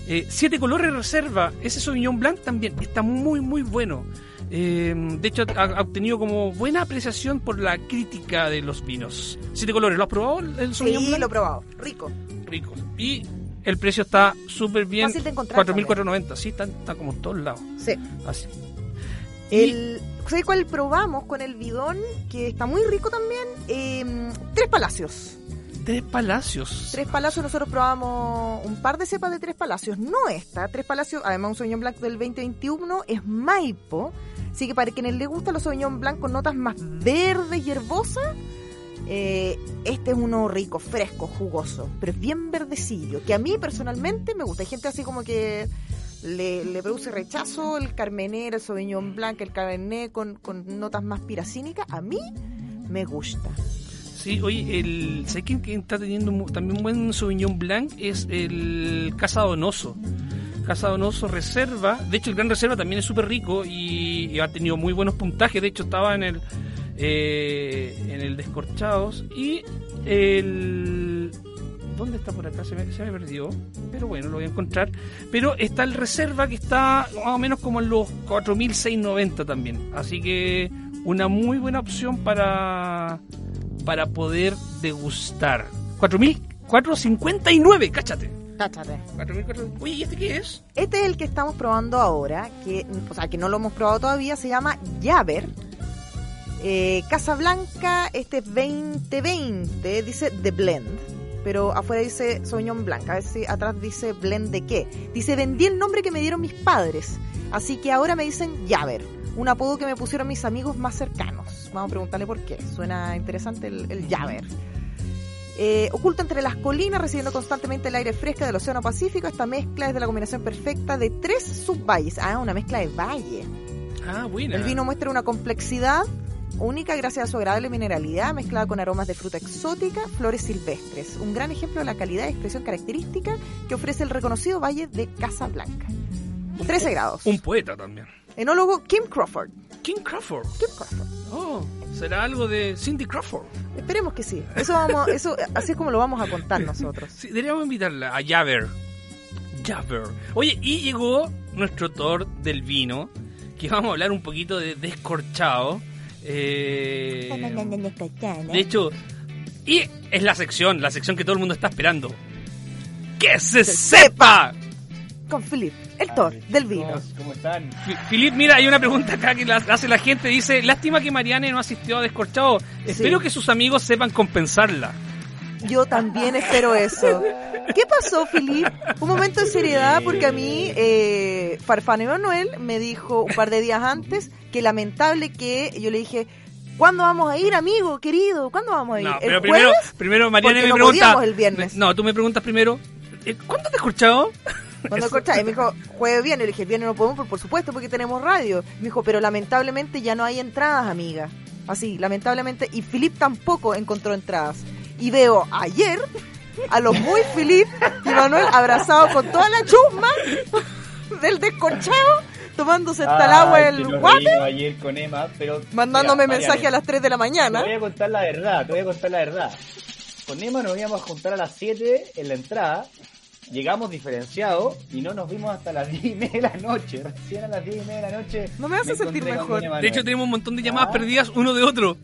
Eh, siete colores reserva, ese Sauvignon Blanc también está muy, muy bueno. Eh, de hecho, ha, ha obtenido como buena apreciación por la crítica de los vinos. Siete colores, ¿lo has probado el, Sauvignon Sí, Blanc? lo he probado. Rico. Rico. Y el precio está súper bien. Fácil de encontrar 4.490. Sí, está, está como en todos lados. Sí. Así. Y- El, ¿Sabes cuál probamos con el bidón? Que está muy rico también. Eh, Tres Palacios. Tres Palacios. Tres Palacios, nosotros probamos un par de cepas de Tres Palacios. No esta. Tres Palacios, además un Sauvignon Blanc del 2021, es Maipo. Así que para quienes les gustan los Sauvignon Blanc con notas más verdes y herbosas, eh, este es uno rico, fresco, jugoso, pero es bien verdecillo, que a mí personalmente me gusta. Hay gente así como que le, produce rechazo el Carmener, el Sauvignon Blanc, el Cabernet con, con notas más piracínicas. A mí me gusta. Sí, oye, el, ¿sabes quién, quién está teniendo también un buen Sauvignon Blanc? Es el Casa Donoso. Casa Donoso Reserva. De hecho, el Gran Reserva también es súper rico y, ha tenido muy buenos puntajes. De hecho, estaba en el eh, en el Descorchados. Y el... ¿Dónde está por acá? Se me, se me perdió. Pero bueno, lo voy a encontrar. Pero está el Reserva que está más o menos como en los 4.690 también. Así que una muy buena opción para para poder degustar. 4.459, cáchate. Cáchate. 4.400. Oye, ¿y este qué es? Este es el que estamos probando ahora, que, o sea, que no lo hemos probado todavía, se llama Javer. Eh, Casablanca, este es 2020, dice The Blend. Pero afuera dice Sauvignon Blanc, a ver si atrás dice Blend de qué. Dice, vendí el nombre que me dieron mis padres, así que ahora me dicen Javer, un apodo que me pusieron mis amigos más cercanos. Vamos a preguntarle por qué, suena interesante el, el Javer. Eh, oculta entre las colinas, recibiendo constantemente el aire fresco del Océano Pacífico, esta mezcla es de la combinación perfecta de tres subvalles. Ah, una mezcla de valle. Ah, buena. El vino muestra una complejidad única gracias a su agradable mineralidad mezclada con aromas de fruta exótica, flores silvestres. Un gran ejemplo de la calidad y expresión característica que ofrece el reconocido Valle de Casablanca. 13 grados. Un poeta también. Enólogo Kim Crawford. King Crawford. Kim Crawford. Oh, será algo de Cindy Crawford. Esperemos que sí. Eso vamos, <laughs> eso, así es como lo vamos a contar nosotros. Sí, deberíamos invitarla a Javer. Javer. Oye, y llegó nuestro Thor del vino, que vamos a hablar un poquito de descorchado. Eh, de hecho, y es la sección, la sección que todo el mundo está esperando. ¡Que se sepa! Con Philip, el Thor del vino. ¿Cómo están? Fi- Filip, mira, hay una pregunta acá que la hace la gente. Dice, lástima que Mariane no asistió a Descorchado. Espero que sus amigos sepan compensarla. Yo también espero eso. ¿Qué pasó, Philip? Un momento de seriedad porque a mí eh, Farfán Emanuel me dijo un par de días antes que lamentable que yo le dije, ¿cuándo vamos a ir, amigo, querido? ¿Cuándo vamos a ir? No, ¿El pero primero, jueves? primero Mariane Porque me no pregunta... el viernes. No, tú me preguntas primero, eh, ¿cuánto Descorchado? Cuando y me dijo, jueves viernes, le dije, viernes no podemos, por, por supuesto, porque tenemos radio. Me dijo, pero lamentablemente ya no hay entradas, amiga. Así, lamentablemente, y Philip tampoco encontró entradas. Y veo ayer a los muy Philip y Manuel abrazados con toda la chusma del descorchado, tomándose hasta el agua nos guate, ayer con Emma, pero mandándome Mira, mensaje a las 3 de la Te mañana. voy a contar la verdad, te voy a contar la verdad. Con Emma nos íbamos a juntar a las 7 en la entrada, llegamos diferenciados y no nos vimos hasta las <laughs> 10 y media de la noche. Recién a las 10 y media de la noche. No me hace sentir encontré con mejor. De hecho, tenemos un montón de llamadas Ah. perdidas uno de otro.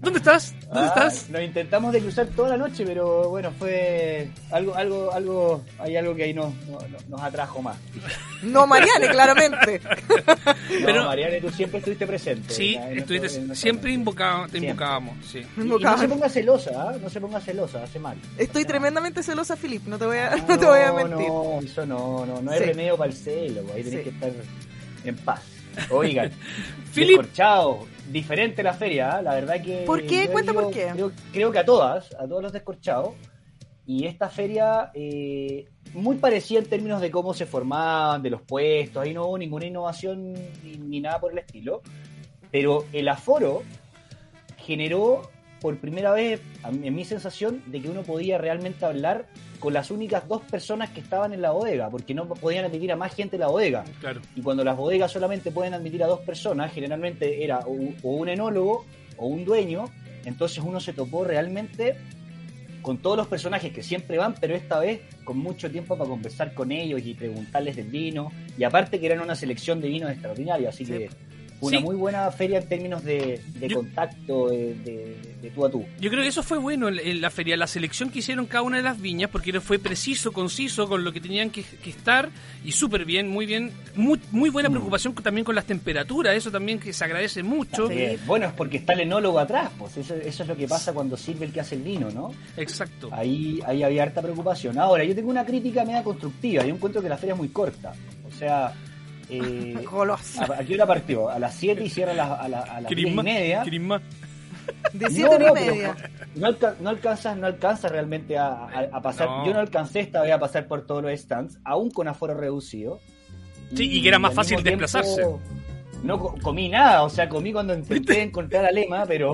¿Dónde estás? ¿Dónde Ah, estás? Nos intentamos de cruzar toda la noche, pero bueno, fue algo, algo, algo, hay algo que ahí nos, nos, nos atrajo más. <laughs> No, Mariane, claramente. <laughs> Pero- no, Mariana, tú siempre estuviste presente. Sí, en- estuviste, en siempre invocaba- te invocábamos, sí. Y, y no se ponga celosa, ¿ah? no se ponga celosa, hace mal. Estoy Hace tremendamente celosa, Philip, no te voy a, mal. <laughs> no te voy a mentir. No, eso no, no, no hay Sí. remedio para el celo, ahí tenés Sí. que estar en paz. Oigan, Philip. descorchado, diferente la feria, ¿ah? la verdad que... ¿Por qué? Cuenta digo- por qué. Creo, creo que a todas, a todos los descorchados, y esta feria eh, muy parecida en términos de cómo se formaban, de los puestos, ahí no hubo ninguna innovación ni, ni nada por el estilo, pero el aforo generó por primera vez, en mi sensación, de que uno podía realmente hablar con las únicas dos personas que estaban en la bodega, porque no podían admitir a más gente en la bodega. Claro. Y cuando las bodegas solamente pueden admitir a dos personas, generalmente era o, o un enólogo o un dueño, entonces uno se topó realmente con todos los personajes que siempre van, pero esta vez con mucho tiempo para conversar con ellos y preguntarles del vino. Y aparte que eran una selección de vinos extraordinarios, así Sí. que una Sí. muy buena feria en términos de, de Yo- contacto, de, de- de tú a tú. Yo creo que eso fue bueno en, en la feria, la selección que hicieron cada una de las viñas, porque fue preciso, conciso con lo que tenían que, que estar y súper bien, muy bien, muy, muy buena Mm. preocupación también con las temperaturas, eso también que se agradece mucho. Bueno, es porque está el enólogo atrás, pues eso, eso es lo que pasa cuando sirve el que hace el vino, ¿no? Exacto. Ahí, ahí había harta preocupación. Ahora, yo tengo una crítica media constructiva. Yo encuentro que la feria es muy corta. O sea, eh, <laughs> Goloso. ¿a, qué hora partió? A las 7 y cierra a, las- a, la- a las 10 ¿Querís y media. ¿Querís más? De No, siete no, y media. No, alca- no alcanzas, no alcanzas realmente a, a- a pasar. No. Yo no alcancé esta vez a pasar por todos los stands, aún con aforo reducido. Sí, y que era más fácil tiempo, desplazarse. No co- comí nada, o sea, comí cuando intenté encontrar a Lema, pero.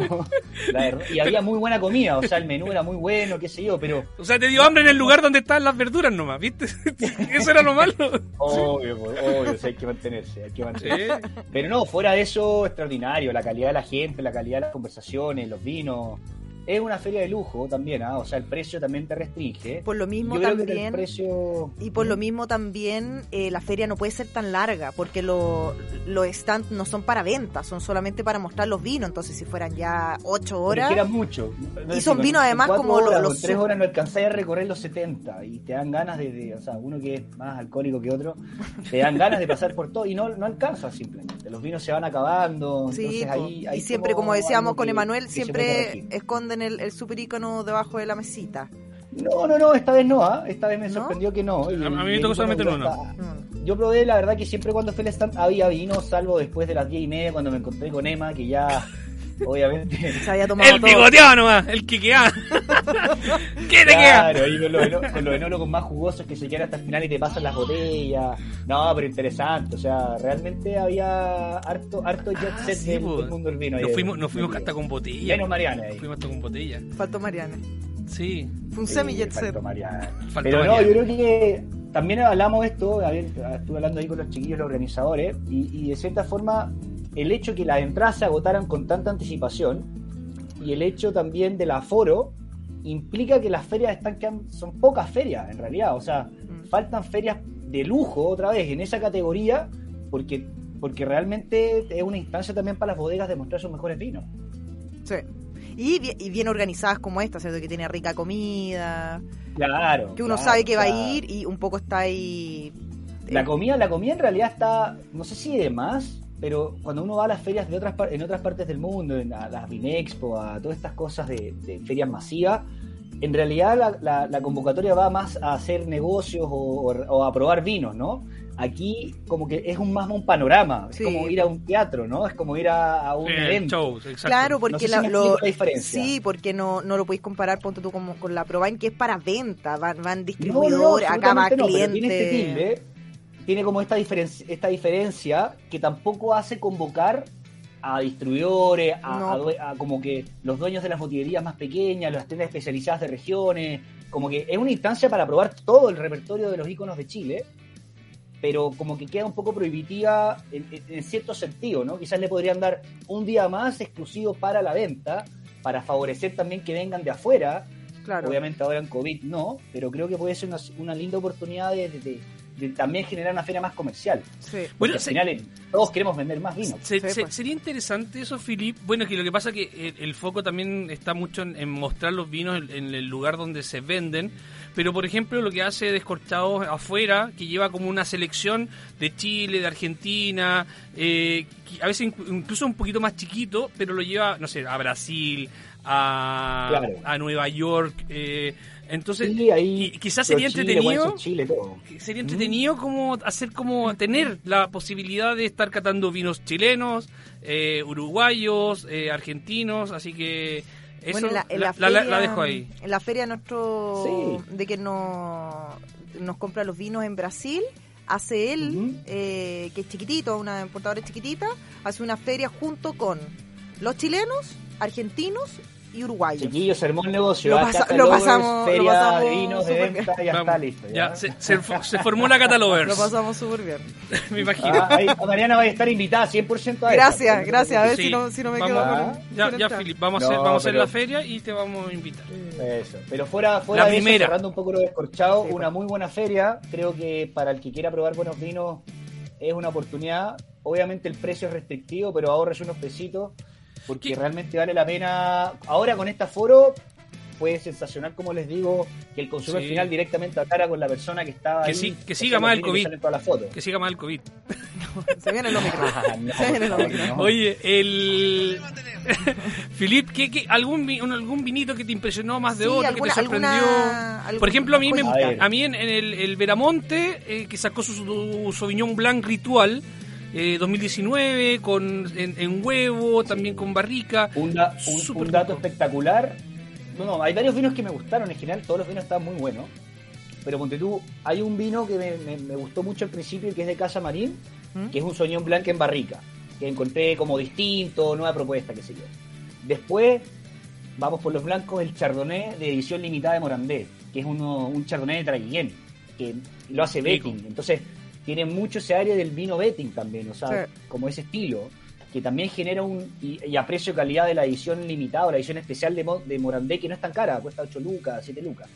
la verdad- y había muy buena comida, o sea, el menú era muy bueno, qué sé yo, pero. O sea, te dio hambre en el lugar donde estaban las verduras nomás, ¿viste? <laughs> Eso era lo malo. Obvio, pues, obvio, o sea, hay que mantenerse, hay que mantenerse. Sí. Pero no, fuera de eso, extraordinario. La calidad de la gente, la calidad de las conversaciones, los vinos. Es una feria de lujo también, ¿ah? O sea, el precio también te restringe. Por lo mismo Yo creo que el también. precio... Y por lo mismo también eh, la feria no puede ser tan larga porque lo- los stands no son para venta, son solamente para mostrar los vinos. Entonces si fueran ya ocho horas, que era mucho. Y son vinos además como lo- horas, los tres horas no alcanzáis a recorrer los 70 y te dan ganas de, de- o sea, uno que es más alcohólico que otro, te dan ganas de pasar por todo y no, no alcanzas simplemente. Los vinos se van acabando. sí, entonces ahí, hay y siempre como decíamos algo con Emanuel, siempre corregir. Esconden el, el super ícono debajo de la mesita. No, no, no, esta vez no, ¿ah? esta vez me ¿No? sorprendió que no. A- mí me tocó solamente icono en uno. Yo probé, la verdad, que siempre cuando fui al stand había vino, salvo después de las diez y media cuando me encontré con Emma, que ya obviamente. Se había tomado El todo. bigoteado nomás, el que queda. <laughs> ¿Qué te queda? Claro, ahí con los, eno- con los enólogos más jugosos que se quedan hasta el final y te pasan las botellas. No, pero interesante. O sea, realmente había harto, harto jet Ah, set sí, del, po. del mundo del vino. Nos fuimos, nos fuimos metido. hasta con botella. Menos Mariana ahí. Fuimos hasta con botella. Faltó Mariana. Sí. Fue un Sí, semi jet set. faltó Mariana. Faltó Pero no, yo creo que también hablamos esto, a ver, estuve hablando ahí con los chiquillos, los organizadores, y, y de cierta forma el hecho que las entradas se agotaran con tanta anticipación y el hecho también del aforo implica que las ferias están quedando, son pocas ferias en realidad, o sea, Mm. faltan ferias de lujo otra vez en esa categoría porque porque realmente es una instancia también para las bodegas de mostrar sus mejores vinos. Sí. Y, bi- y bien organizadas como esta, ¿cierto? Que tiene rica comida, Claro. que uno claro, sabe que va a ir y un poco está ahí. La eh, comida, la comida en realidad está, no sé si de más, pero cuando uno va a las ferias de otras en otras partes del mundo, en a las Vinexpo, a todas estas cosas de, de ferias masivas, en realidad la, la- la convocatoria va más a hacer negocios o, o- o a probar vinos, ¿no? Aquí como que es un más un panorama, Sí. es como ir a un teatro, ¿no? Es como ir a, a un Eh, evento. shows, exacto. Claro, No porque sé si la, lo- diferencia. sí, porque no, no lo podéis comparar, ponte tú como con la Provain, que es para venta, van, van No, no, no, distribuidores, acá va absolutamente no, pero cliente. tiene este tilde, tiene como esta diferencia, esta diferencia que tampoco hace convocar a distribuidores, a, No. a como que los dueños de las botillerías más pequeñas, las tiendas especializadas de regiones, como que es una instancia para probar todo el repertorio de los iconos de Chile, pero como que queda un poco prohibitiva en, en- en cierto sentido, ¿no? Quizás le podrían dar un día más exclusivo para la venta, para favorecer también que vengan de afuera, claro. Obviamente ahora en COVID no, pero creo que puede ser una, una linda oportunidad de, de- de- de también generar una feria más comercial. Sí. Bueno, al se- final eh, todos queremos vender más vino. Se- Sí, se- pues. Sería interesante eso, Filip. Bueno, que lo que pasa es que el, el foco también está mucho en, en mostrar los vinos en, en el lugar donde se venden. Pero, por ejemplo, lo que hace Descorchados afuera, que lleva como una selección de Chile, de Argentina, eh, a veces incluso un poquito más chiquito, pero lo lleva, no sé, a Brasil, a, Claro. a Nueva York. eh, entonces, Sí, ahí, y quizás sería Chile, entretenido Chile, sería entretenido como hacer como tener la posibilidad de estar catando vinos chilenos, eh, uruguayos, eh, argentinos, así que eso Bueno, en la, en la, la la- la- feria, la dejo ahí. En la feria nuestro Sí. de que no, nos compra los vinos en Brasil, hace él, eh, que es chiquitito, una importadora chiquitita, hace una feria junto con los chilenos, argentinos y uruguayos. Chiquillos, se armó el negocio. Lo ah, pasa- lo pasamos- lo feria pasamos de vinos, de venta, ya Vamos, está listo. ya, Ya, se, se fo- se formó la Catalovers, Lo pasamos súper bien. <laughs> me imagino. Ah, ahí, Mariana va a estar invitada 100% a esta, Gracias, porque- gracias. A ver Sí, si no, si no me vamos- quedo Ah, con, Ya, con ya entrar. Filip, vamos a No, hacer, vamos a hacer la feria y te vamos a invitar. Eso. Pero fuera, fuera La de primera. eso, cerrando un poco lo descorchado, Sí, una muy buena feria. Creo que para el que quiera probar buenos vinos es una oportunidad. Obviamente el precio es restrictivo, pero ahorres unos pesitos porque ¿Qué? realmente vale la pena. Ahora con este aforo fue sensacional, como les digo, que el consumidor Sí. final directamente a cara con la persona que estaba Que ahí. sí- que siga los el que COVID. Que siga más el COVID. Se vienen los micros. Ah, no, Se vienen los micros. no. Oye, el. Filip, ¿qué, qué- algún, algún vinito que te impresionó más de Sí, otro, alguna- que te sorprendió? alguna- Por ejemplo, a mí, me. A a mí en, en el, el Veramonte, eh, que sacó su, su Sauvignon Blanc Ritual eh, 2019, con, en, en huevo, también con barrica. Un, da- un- Súper un dato espectacular. No, no, hay varios vinos que me gustaron en general, todos los vinos estaban muy buenos. Pero ponte tú, hay un vino que me, me- me gustó mucho al principio, que es de Casa Marín, ¿Mm? que es un Sauvignon Blanc en barrica, que encontré como distinto, nueva propuesta, qué sé yo. Después, vamos por los blancos, el Chardonnay de edición limitada de Morandé, que es uno, un Chardonnay de Traguillén, que lo hace. Betting. Entonces, tiene mucho ese área del vino Betting también, o sea, Sí. como ese estilo, que también genera un. y, y aprecio calidad de la edición limitada la edición especial de, Mo- de Morandé, que no es tan cara, cuesta 8 lucas, 7 lucas.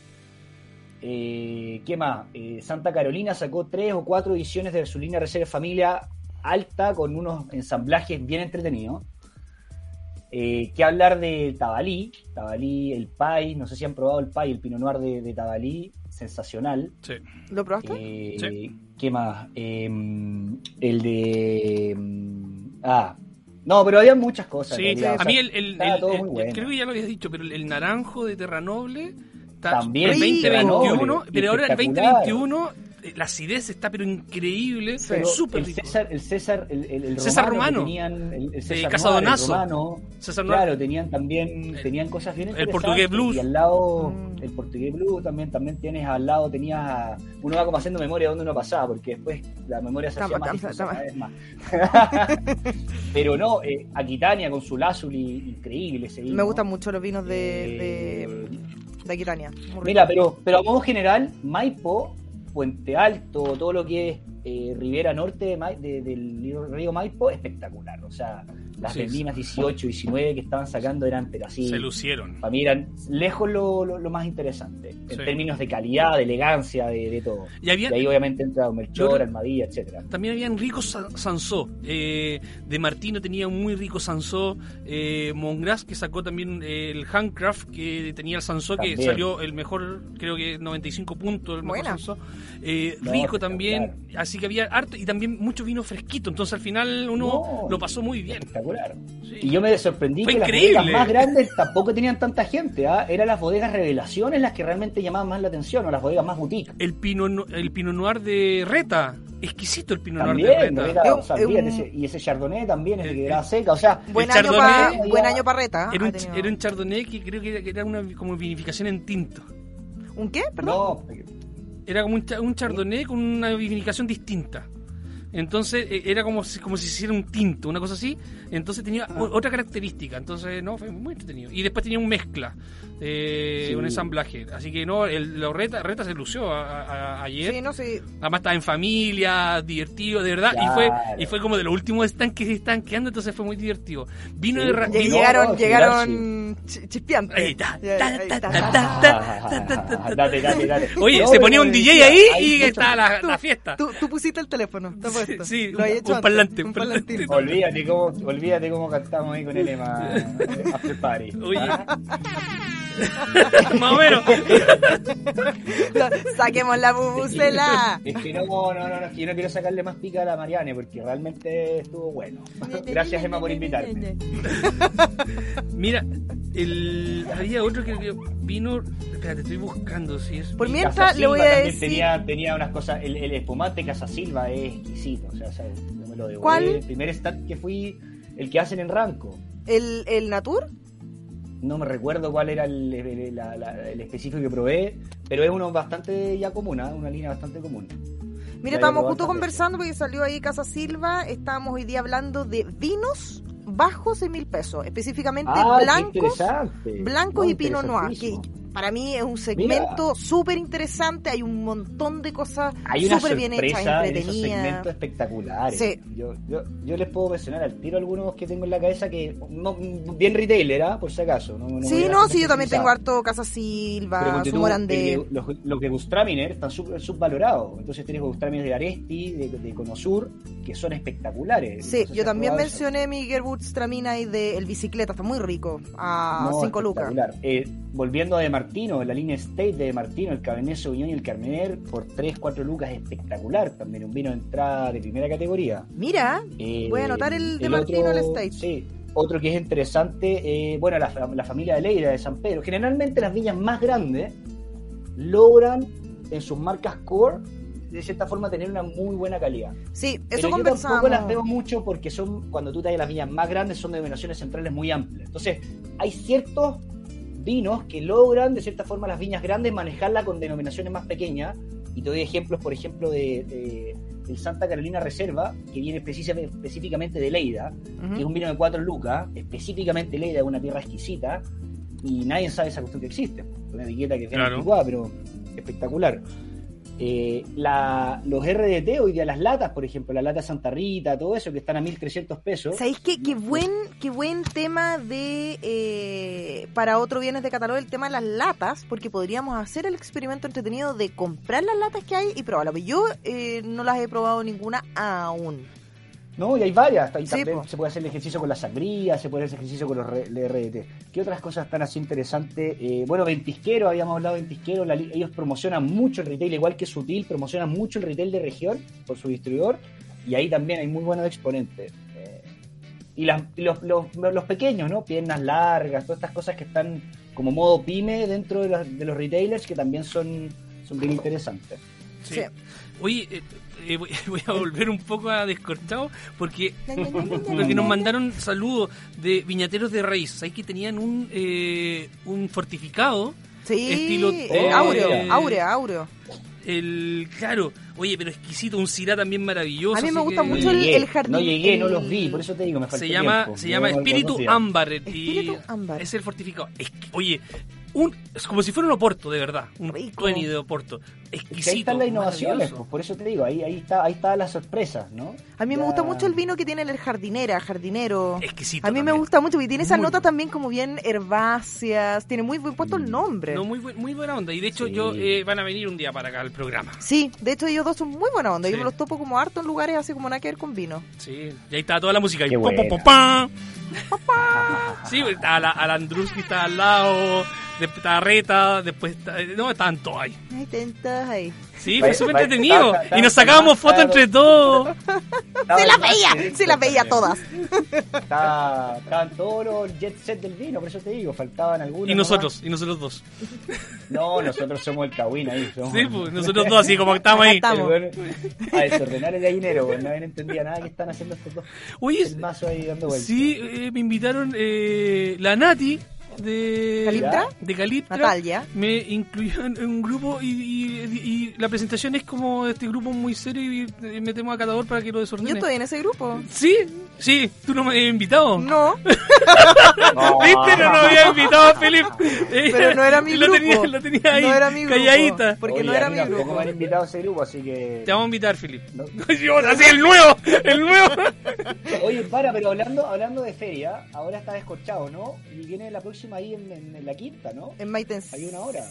Eh, ¿Qué más? Eh, Santa Carolina sacó tres o cuatro ediciones de su línea Reserva Familia alta con unos ensamblajes bien entretenidos. Eh, ¿Qué hablar de Tabalí? Tabalí, el Pai, no sé si han probado el Pai, el Pinot Noir de, de Tabalí, sensacional. Sí. ¿Lo probaste? Eh, Sí. ¿Qué más? Eh, el de. mm, Ah, no, pero había muchas cosas. Sí, a mí el, el- estaba el- todo el- muy bueno. creo que ya lo habías dicho, pero el, el naranjo de Terranoble está También, el Rico. 2021, Terranoble, pero ahora el espectacular. 2021 la acidez está pero increíble, súper el rico. César, el César, el, el- el César romano, tenían, el, el César Noir, romano, César claro, tenían también, tenían cosas bien El portugués blues. Y al lado, Mm. el portugués blues también, también tienes al lado, tenías, uno va como haciendo memoria de dónde uno pasaba, porque después la memoria se Está hacía más- cada vez más. <laughs> Pero no, eh, Aquitania con su lázuli, increíble ese vino. Me gustan mucho los vinos de, Eh, de, de Aquitania. Mira, pero, pero a modo general, Maipo, Puente Alto, todo lo que es eh, Ribera Norte de de- del río Maipo, espectacular. O sea, las Sí, vendimias 18, 19 que estaban sacando eran, pero así, Se lucieron. para mí eran lejos lo, lo- lo más interesante, en Sí. términos de calidad, de elegancia, de, de todo. Y había, Y ahí obviamente entra Melchor, Almadía, etcétera. También habían ricos sa- Sansó. Eh, de Martino tenía un muy rico Sansó. Eh, Mongras, que sacó también eh, el Handcraft, que tenía el Sansó, que salió el mejor, creo que 95 puntos, el mejor. Sansó. Eh, No, rico también. Así que había harto. Y también mucho vino fresquito. Entonces al final uno No, lo pasó muy bien. Espectacular. Sí. Y yo me sorprendí Fue que increíble. las bodegas más grandes tampoco tenían tanta gente. ¿ah? Eran las bodegas revelaciones las que realmente llamaban más la atención, o las bodegas más boutique. El Pinot, No- el Pinot Noir de Reta. Exquisito el Pinot Noir de También, Reta. O sea, ese- y ese Chardonnay también, ese El- que quedaba seca, o sea, Buen año para buen año para Reta. Era ha un, era un Chardonnay que creo que era, que era una como vinificación en tinto. ¿Un qué? Perdón. no, Era como un, un chardonnay con una vinificación distinta. Entonces eh, era como si, como si se hiciera un tinto, una cosa así. Entonces tenía Ah. otra característica. Entonces, no, fue muy entretenido. Y después tenía un mezcla, eh, Sí. un ensamblaje. Así que no, el, lo reta, reta se lució a- a- a- ayer. Sí, no sé. Además estaba en familia, divertido, de verdad. Y fue y fue como de los últimos stands que se estaban quedando, entonces fue muy divertido. Vino Sí, de ra- llegaron, no, llegaron chispeantes. Ahí, está. date, date, date. Oye, No, se ponía un DJ ahí y estaba la, la fiesta. Tú, tú pusiste el teléfono, está puesto. sí, un- parlante, un un parlante. Olvídate cómo, olvídate cómo cantamos ahí con el Emma After Party. Oye. ¿Ah? <laughs> Más o menos. Saquemos la bubucela. Es que no, no, no, no, es que yo no quiero sacarle más pica a la Mariane porque realmente estuvo bueno. Gracias Emma por invitarme. Mira, el, había otro que vino. Espérate, estoy buscando si es. Por mientras le voy a decir. Tenía, tenía unas cosas, el, el espumante Casa Silva es exquisito, o sea, o sea, yo me lo devoré. ¿Cuál? El primer stand que fui, el que hacen en Ranco. ¿El, el Natur? No me recuerdo cuál era el, el- la- la- el específico que probé, pero es uno bastante ya común, ¿ah? una línea bastante común. Mira, estábamos justo conversando porque salió ahí Casa Silva. Estábamos hoy día hablando de vinos bajos de mil pesos, específicamente Ah, blancos, blancos y Pinot Noir, que. Para mí es un segmento súper interesante. Hay un montón de cosas súper bien hechas, entretenidas. segmentos espectaculares. Sí. Yo, yo, yo les puedo mencionar al tiro algunos que tengo en la cabeza que no, bien retailer, ¿ah? por si acaso. No, no Sí, no, sí, yo también tengo harto Casa Silva, Morandé. el- los, los que Gustraminer están sub- subvalorados. Entonces tienes Gustraminer de Aresti, de, de Conosur, que son espectaculares. Sí, si yo también probado eso. mencioné mi Gerbutstramina y de el bicicleta, está muy rico, a No, 5 lucas. Eh, volviendo a De Martino, la línea State de De Martino, el Cabernet Sauvignon y el Carmener, por 3, 4 lucas, espectacular. También un vino de entrada de primera categoría. Mira, Eh, Voy a anotar el de Martino, el State. Sí, otro que es interesante, eh, bueno, la, la familia de Leira de San Pedro. Generalmente las viñas más grandes logran en sus marcas core, de cierta forma, tener una muy buena calidad. sí, eso Pero yo tampoco las veo mucho porque son, cuando tú te das las viñas más grandes, son denominaciones centrales muy amplias. Entonces, hay ciertos vinos que logran, de cierta forma, las viñas grandes manejarla con denominaciones más pequeñas. Y te doy ejemplos, por ejemplo, de, de- del Santa Carolina Reserva, que viene específicamente de Leida, que es un vino de 4 lucas, específicamente Leida, una tierra exquisita, y nadie sabe esa cuestión que existe. Una etiqueta que es bien Claro. pero espectacular. Eh, la- los RDT, hoy día las latas, por ejemplo, la lata Santa Rita, todo eso, que están a 1.300 pesos. ¿Sabéis qué, qué buen qué buen tema de eh, para otro bienes de catálogo el tema de las latas? Porque podríamos hacer el experimento entretenido de comprar las latas que hay y probarlas. Yo eh, no las he probado ninguna aún. No, y hay varias. Ahí Sí, también po. se puede hacer el ejercicio con la sangría, se puede hacer el ejercicio con los RDT. ¿Qué otras cosas están así interesantes? Eh, bueno, Ventisquero, habíamos hablado de Ventisquero, la ellos promocionan mucho el retail, igual que Sutil, promocionan mucho el retail de región por su distribuidor, y ahí también hay muy buenos exponentes. Eh, y las- los, los- los pequeños, ¿no? Piernas largas, todas estas cosas que están como modo pyme dentro de los, de los retailers, que también son, son bien interesantes. Sí. Sí. Oye, eh, eh, voy, <laughs> voy a volver un poco a descorchado porque <laughs> porque nos mandaron saludos de viñateros de raíz. Ahí que tenían un eh, un fortificado. Sí, estilo, eh, eh, áureo, eh, áureo, áureo. El claro, oye, pero exquisito, un cirá también maravilloso. A mí me gusta que- mucho el- llegué, el jardín, No llegué, no los vi, por eso te digo, me falta se llama tiempo. se llama Espíritu Ámbar. y Espíritu Ámbar. Es el fortificado. Es que- oye, un, es como si fuera un Oporto, de verdad. Un Rico. 20 de Oporto. Es que Exquisito. ahí están las innovaciones, pues, por eso te digo, ahí, ahí está, ahí está la sorpresa, ¿no? A mí me gusta mucho el vino que tiene el jardinera, jardinero. Exquisito. A mí me gusta mucho, porque tiene esas Muy notas también como bien herbáceas, tiene muy buen puesto el nombre. No, muy, buen- muy buena onda. Y de hecho, Sí. yo eh, van a venir un día para acá al programa. Sí, de hecho ellos dos son muy buena onda. Yo Sí. me los topo como harto en lugares así como nada que ver con vino. Sí, y ahí está toda la música. Y pam. Sí, está la, Alandruski está al lado, después está Reta, después está, no, estaban todos ahí. Ay, tentas ahí. Sí, fue súper entretenido. Y nos sacábamos fotos entre todos. Se las veía, se las veía todas. Estaba- estaban todos los jet set del vino, por eso te digo, faltaban algunos. Y nosotros, y nosotros dos. No, nosotros somos el Kawin ahí. Somos Sí, pues, nosotros dos así como estamos ahí. A desordenar el gallinero, pues nadie entendía nada que están haciendo estos dos. Oye, El mazo ahí dando vueltas. sí, eh, me invitaron eh, la Nati de ¿Caliptra? de Caliptra. Natalia. Me incluyó en un grupo y, y- y la presentación es como este grupo muy serio y metemos a Catador para que lo Yo desordene. estoy en ese grupo. Sí, sí, tú no me habías invitado. No. <laughs> ¿Viste? No nos había invitado a Felipe. pero no era mi lo grupo. Tenía, lo tenía ahí, No era mi grupo. calladita. Porque Oye, no era mi tampoco grupo. me han invitado a ese grupo, así que. Te vamos a invitar, Felipe. No. <laughs> Yo, así el nuevo, el nuevo. Oye, para, pero hablando, hablando de feria, ahora está descorchado, ¿no? Y viene la próxima ahí en, en- en la quinta, ¿no? En Maitencillo. Hay una hora.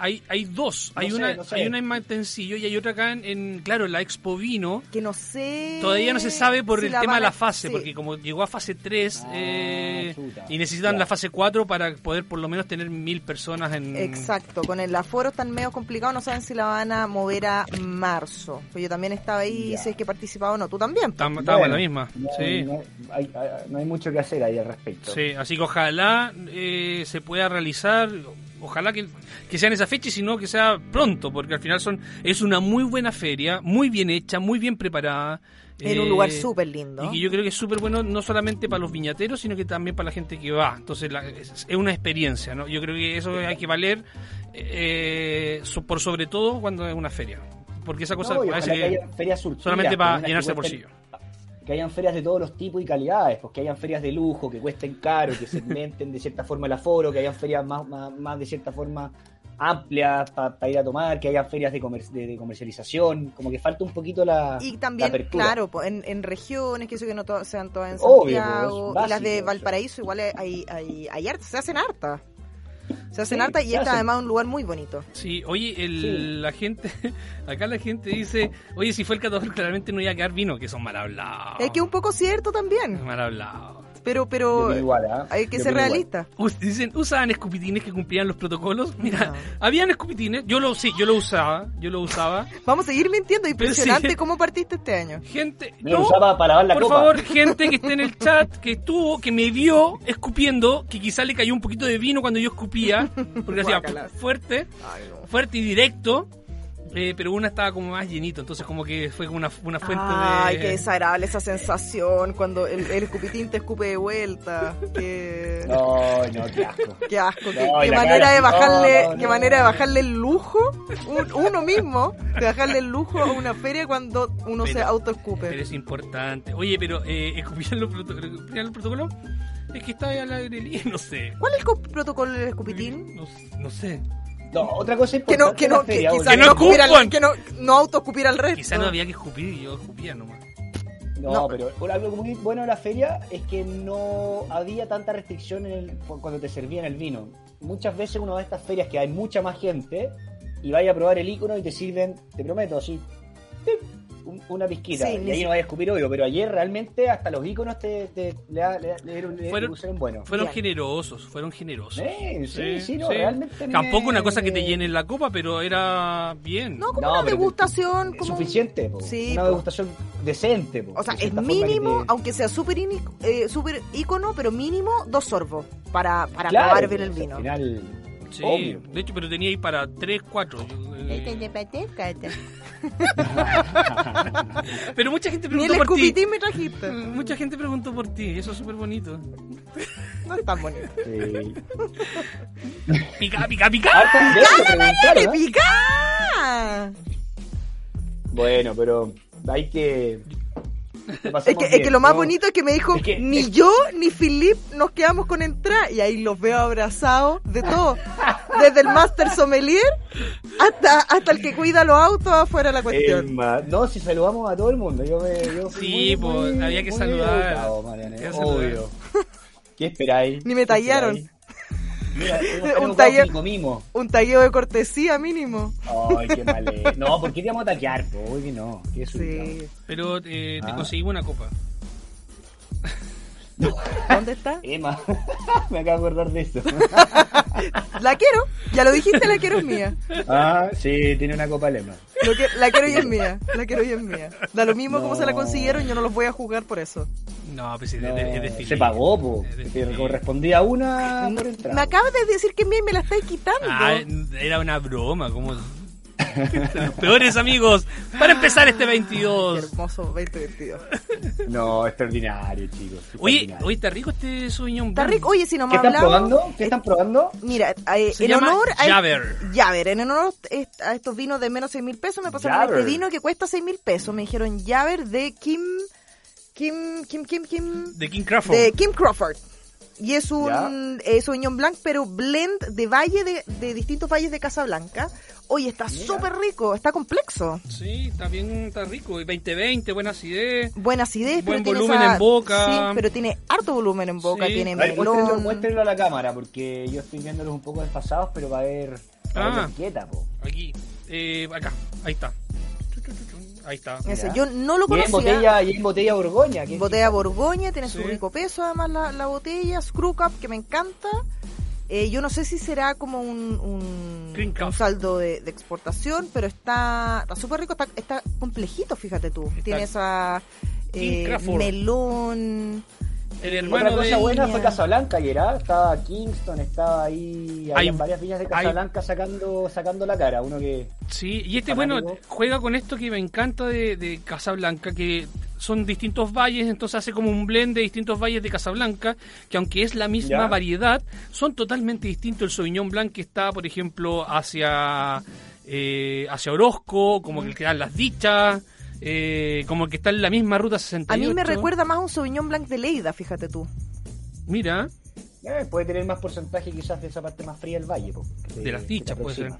Hay, hay dos, hay sé, una, no sé. hay una en Mantencillo y hay otra acá en, en, claro, en la Expo Vino. Que no sé. Todavía no se sabe por si el tema de la fase, sí. porque como llegó a fase 3 Ah, eh, y necesitan la fase 4 para poder por lo menos tener mil personas en... Exacto, con el aforo tan medio complicado, no saben si la van a mover a marzo. Pues yo también estaba ahí, Ya. si es que participaba o no. Tú también. Tam- Estábamos en la misma, No, sí. no hay, hay- no hay mucho que hacer ahí al respecto. Sí, así que ojalá eh, se pueda realizar, ojalá que, que sea en esa fecha y si no que sea pronto, porque al final son es una muy buena feria, muy bien hecha, muy bien preparada. En un eh, lugar súper lindo. Y que yo creo que es súper bueno no solamente para los viñateros, sino que también para la gente que va. Entonces la- es, es una experiencia, ¿no? Yo creo que eso hay que valer eh, so- por sobre todo cuando es una feria. Porque esa cosa No, ojalá que que haya ferias surtidas, solamente para llenarse el bolsillo. Que hayan ferias de todos los tipos y calidades, pues que hayan ferias de lujo, que cuesten caro, que segmenten de cierta forma el aforo, que hayan ferias más, más, más de cierta forma amplias para ir a tomar, que hayan ferias de, comer- de, de comercialización, como que falta un poquito la, Y también, apertura. claro, po, en, en regiones, que eso que no to- sean todas en Obvio, Santiago, y las de Valparaíso, igual hay, hay, hay hartas, se hacen hartas. Se hacen Sí, hartas y hacen. además es un lugar muy bonito. Sí, oye, el, Sí. la gente, <laughs> acá la gente dice, oye, si fue el 14 claramente no iba a quedar vino, que son mal hablados. Es que un poco cierto también, Mal hablados. Pero pero igual, ¿ah? hay que Yo ser realista. Us- Dicen, usaban escupitines que cumplían los protocolos. <laughs> Mira, No. habían escupitines, yo lo sí, yo lo usaba, yo lo usaba. <laughs> Vamos a seguir mintiendo, impresionante sí. cómo partiste este año. Gente, Me lo no, usaba para lavar la por copa. favor, gente que esté en el chat, que estuvo, que me vio escupiendo, que quizá le cayó un poquito de vino cuando yo escupía, porque hacía <laughs> fuerte, fuerte y directo. Eh, pero una estaba como más llenito, entonces como que fue como una, una fuente Ay, de... qué desagradable esa sensación cuando el, el escupitín te escupe de vuelta. Qué, No, no, qué asco. <laughs> qué asco. Qué, No, qué manera cara, de bajarle, no, qué no. manera de bajarle el lujo, un- uno mismo, de bajarle el lujo a una feria cuando uno se autoescupe. Pero es importante. Oye, pero eh, ¿escupían los, protocolos? Es que estaba al aire libre, <laughs> no sé. ¿Cuál es el co- protocolo del escupitín? No, no sé. No, otra cosa Que importante no, que no, que feria, quizás Que no no, escupir al- que no, no autoescupir al resto. Quizá no había que escupir y yo escupía nomás. No, No. pero algo muy bueno de la feria es que no había tanta restricción en el- cuando te servían el vino. Muchas veces uno de estas ferias que hay mucha más gente y vaya a probar el icono y te sirven, te prometo, así. Un- una pizquita. Sí, y ahí no vayas a escupir obvio, pero ayer realmente hasta los iconos te, te- le, da- le, le dieron- le- Fueron- pusieron bueno. Fueron Bien. generosos, fueron generosos. Eh, sí, sí, no, sí. realmente Tampoco me- una cosa que te llene la copa, pero era bien. No, como No, una degustación. Como suficiente, po. Sí, una po. degustación decente. po, O sea, es mínimo, te- aunque sea súper eh, súper ícono, pero mínimo dos sorbos para, para Claro, probar bien el pues, vino. Al final, Sí, Obvio. de hecho, pero tenía ahí para 3, 4. <laughs> Pero mucha gente Ni el preguntó por ti. escupitín me trajiste. Mucha gente preguntó por ti, y eso es súper bonito. No es tan bonito. Sí. <laughs> Pica, pica, pica. ¡Le ¿eh? pica! Bueno, pero hay que. <laughs> que Es que, es que lo más bonito es que me dijo, Es que- ni es- yo ni Philip nos quedamos con entrada. Y ahí los veo abrazados de todo. Desde el Master Sommelier hasta, hasta el que cuida los autos afuera de la Es cuestión. no, si saludamos a todo el mundo. Yo me, yo fui Sí, muy- pues, muy- había que saludar. educado, obvio. ¿Qué esperáis? Ni me ¿Qué tallaron. Mira, <laughs> Un taller- mimo. Un de cortesía mínimo. Ay, qué mal. <laughs> No, ¿por qué te vamos a taquear? po? Oye, no. Qué Sí. Pero eh, te Ah. conseguimos una copa. <laughs> <laughs> ¿Dónde está? Emma, <laughs> me acabo de acordar de eso. <laughs> La quiero. Ya lo dijiste, la quiero es mía. Ah, sí, tiene una copa lema. Lo que- la quiero y es mía. La quiero y es mía. Da lo mismo como No. se la consiguieron, yo no los voy a jugar por eso. No, pues sí, No, es de- se pagó, po. Te correspondía una por entrada. Me acabas de decir que mía y me la estáis quitando. Ah, era una broma, como los <laughs> peores amigos para empezar este Qué 22. hermoso 2022. No, extraordinario, chicos. Oye, extraordinario. oye, está rico este Sauvignon Está rico. Oye, si no me ¿Qué están hablamos... probando? ¿Qué están probando? Mira, eh, Se en llama honor a Javer. Javer, en honor a estos vinos de menos 6 mil pesos, me pasaron Javer. este vino que cuesta 6 mil pesos. Me dijeron Javer de Kim, Kim, Kim, Kim, Kim, De King Crawford. de Kim Crawford. Y es un eh, Sauvignon Blanc, pero blend de valle de, de distintos valles de Casablanca. Oye, está súper rico, está complejo. Sí, está bien, está rico. Y 2020, buena acidez. Buena acidez, Buen pero tiene volumen esa- en boca. Sí, pero tiene harto volumen en boca, Sí. tiene A ver, melón. muéstrenlo a la cámara, porque yo estoy viéndolos un poco desfasados, pero va a ver, va a ver Ah. la etiqueta, po. Aquí, eh, acá, ahí está. Ahí está. Ese, yo no lo Y en conocía. botella, y en botella Borgoña. que Botella Borgoña, tiene su rico peso además la, la botella, Screw Cup, que me encanta. Eh, yo no sé si será como un, saldo de, de exportación, pero está está súper rico, está, está complejito, fíjate tú. Está Tiene esa eh, melón. El Otra cosa de... buena fue Casablanca ayer, ¿ah? Estaba Kingston, estaba ahí, Hay- varias villas de hay- Casablanca sacando, sacando la cara. Uno que Sí, y este, bueno, juega con esto que me encanta de, de Casablanca, que son distintos valles, entonces hace como un blend de distintos valles de Casablanca, que aunque es la misma Ya. variedad, son totalmente distintos. El Sauvignon Blanc que está, por ejemplo, hacia, eh, hacia Orozco, como que quedan las dichas, eh, como que está en la misma ruta A 68. mí me recuerda más a un Sauvignon Blanc de Leida, fíjate tú. Mira, eh, puede tener más porcentaje quizás de esa parte más fría del valle. de las dichas puede ser.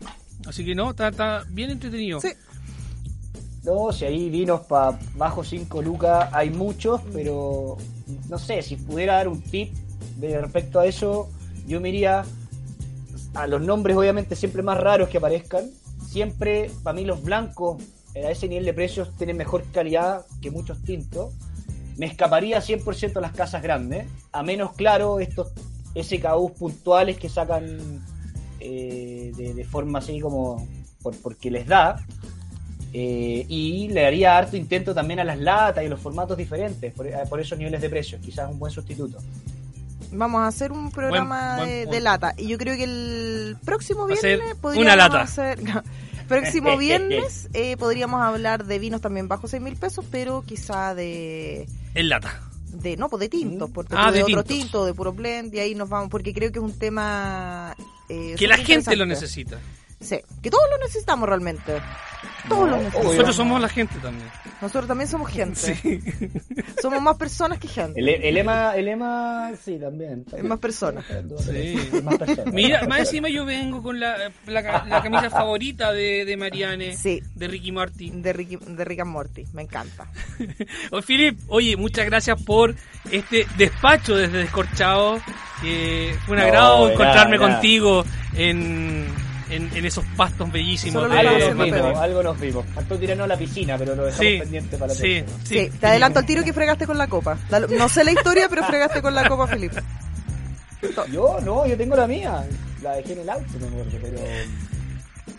Así que no, está, está bien entretenido. Sí. No, si hay vinos para bajo 5 lucas, hay muchos, pero no sé, si pudiera dar un tip de respecto a eso, yo me iría a los nombres obviamente siempre más raros que aparezcan. Siempre, para mí los blancos a ese nivel de precios tienen mejor calidad que muchos tintos. Me escaparía 100% a las casas grandes, a menos claro estos SKUs puntuales que sacan eh, de, de forma así como por, porque les da. Eh, y le daría harto intento también a las latas y los formatos diferentes, por, eh, por esos niveles de precios, quizás un buen sustituto. Vamos a hacer un programa buen de, lata. Y yo creo que el próximo a viernes una podríamos lata. hacer... <laughs> próximo <laughs> viernes eh, podríamos hablar de vinos también bajo 6 mil pesos, pero quizá de... En lata. de no, pues de tintos, porque Ah, de, de otro tinto, de puro blend, y ahí nos vamos, porque creo que es un tema... eh, Que la gente lo necesita. Sí, que todos lo necesitamos realmente. Todos lo necesitamos. Nosotros somos la gente también. Nosotros también somos gente. Sí. Somos más personas que gente. El, el Ema, el Ema, sí, también. Es más personas. Sí. Es más personas. Mira, más encima yo vengo con la, la, ca- la camisa favorita de, de Mariane, Sí. de Ricky Martin. De Rick, de Rick and Morty, me encanta. <laughs> Oh, Filip, oye, muchas gracias por este despacho desde Descorchado. Fue un No, agrado encontrarme contigo en, en, en esos pastos bellísimos. Algo nos vimos, algo nos vimos. Faltó tirarnos a la piscina, pero lo dejamos Sí, pendiente para la sí, sí. Sí, te adelanto al tiro que fregaste con la copa. No sé la historia, pero fregaste con la copa, Felipe. Yo, no, yo tengo la mía. La dejé en el auto, no me acuerdo, pero...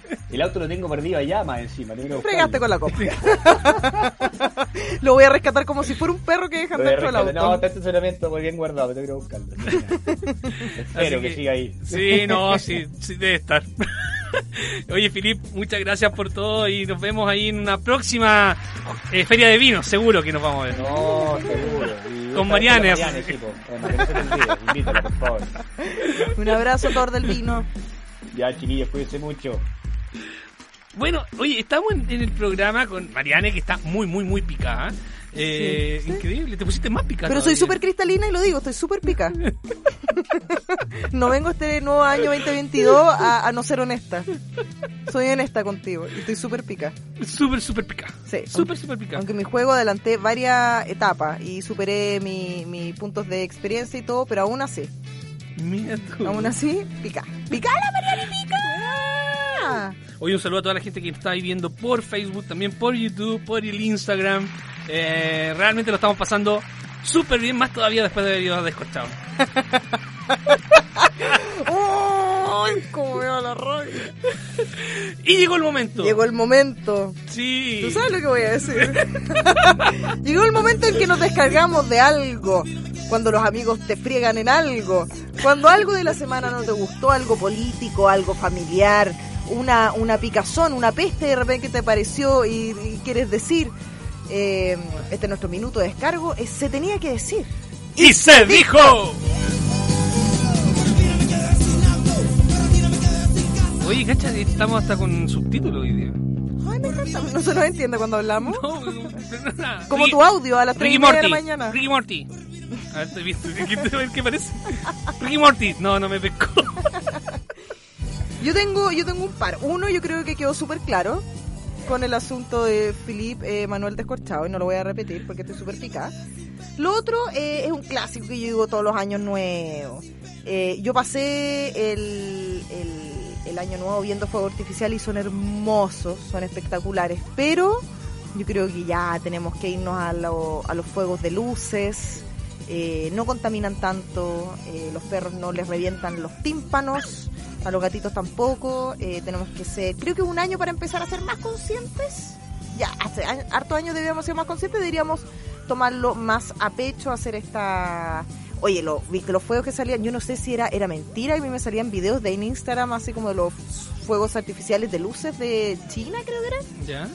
<laughs> El auto lo tengo perdido allá más encima. tengo que buscarlo. Fregaste con la copa. <laughs> Lo voy a rescatar como si fuera un perro que dejan a dentro del auto. No, está en estacionamiento muy bien guardado, tengo que ir a buscarlo. <laughs> Espero que, que- siga ahí. Sí, no, sí, sí debe estar. Oye, Filip, muchas gracias por todo y nos vemos ahí en una próxima eh, feria de vinos, seguro que nos vamos a ver. No, seguro. Y Con esta- Mariane, esta así. sí, po. Mariane se te olvide. Invítala, por favor. Un abrazo, Thor del vino. Ya, chiquillos, cuídense mucho. Bueno, oye, estamos en, en el programa con Mariane, que está muy, muy, muy picada. Eh, Sí, sí. Increíble, te pusiste más picada. Pero soy súper cristalina y lo digo, estoy súper pica. <laughs> No vengo este nuevo año 2022 a, a no ser honesta. Soy honesta contigo y estoy súper pica. Súper, súper picada. Sí. Súper, súper picada. Aunque mi juego adelanté varias etapas y superé mi- mis puntos de experiencia y todo, pero aún así, Mira tú. aún así, pica. ¡Pica la Mariana, pica! Oye, un saludo a toda la gente que nos está ahí viendo por Facebook, también por YouTube, por el Instagram. Eh, realmente lo estamos pasando súper bien, más todavía después de haber ido a descorchado. <laughs> ¡Ay, cómo va la rabia! Y llegó el momento. Llegó el momento. Sí. ¿Tú sabes lo que voy a decir? <laughs> Llegó el momento en que nos descargamos de algo. Cuando los amigos te friegan en algo. Cuando algo de la semana no te gustó, algo político, algo familiar, una, una picazón, una peste de repente que te pareció y, y quieres decir. eh, este es nuestro minuto de descargo. eh, se tenía que decir. Y se dijo. Oye, cacha, estamos hasta con subtítulos hoy día. Ay, me encanta. No se nos entiende cuando hablamos. No, no, no, nada. Como Ricky- tu audio a las 3 Ricky y media de la mañana. Ricky Morty. A ver, <laughs> te he visto. ¿Qué, qué- qué parece? Ricky Morty. No, no me pescó. Yo tengo, yo tengo un par. Uno yo creo que quedó súper claro con el asunto de Philip eh, Manuel Descorchado y no lo voy a repetir porque estoy súper picada. Lo otro eh, es un clásico que yo digo todos los años nuevos. Eh, yo pasé el, el, el año nuevo viendo fuego artificial y son hermosos, son espectaculares, pero yo creo que ya tenemos que irnos a, lo- a los fuegos de luces. Eh, no contaminan tanto, eh, los perros no les revientan los tímpanos, a los gatitos tampoco. eh, tenemos que ser, creo que un año para empezar a ser más conscientes. Ya, hace año- harto años debíamos ser más conscientes, deberíamos tomarlo más a pecho, hacer esta... Oye, lo, viste los fuegos que salían, yo no sé si era era mentira, y a mí me salían videos de en Instagram, así como de los fuegos artificiales de luces de China, creo que era. ¿Ya?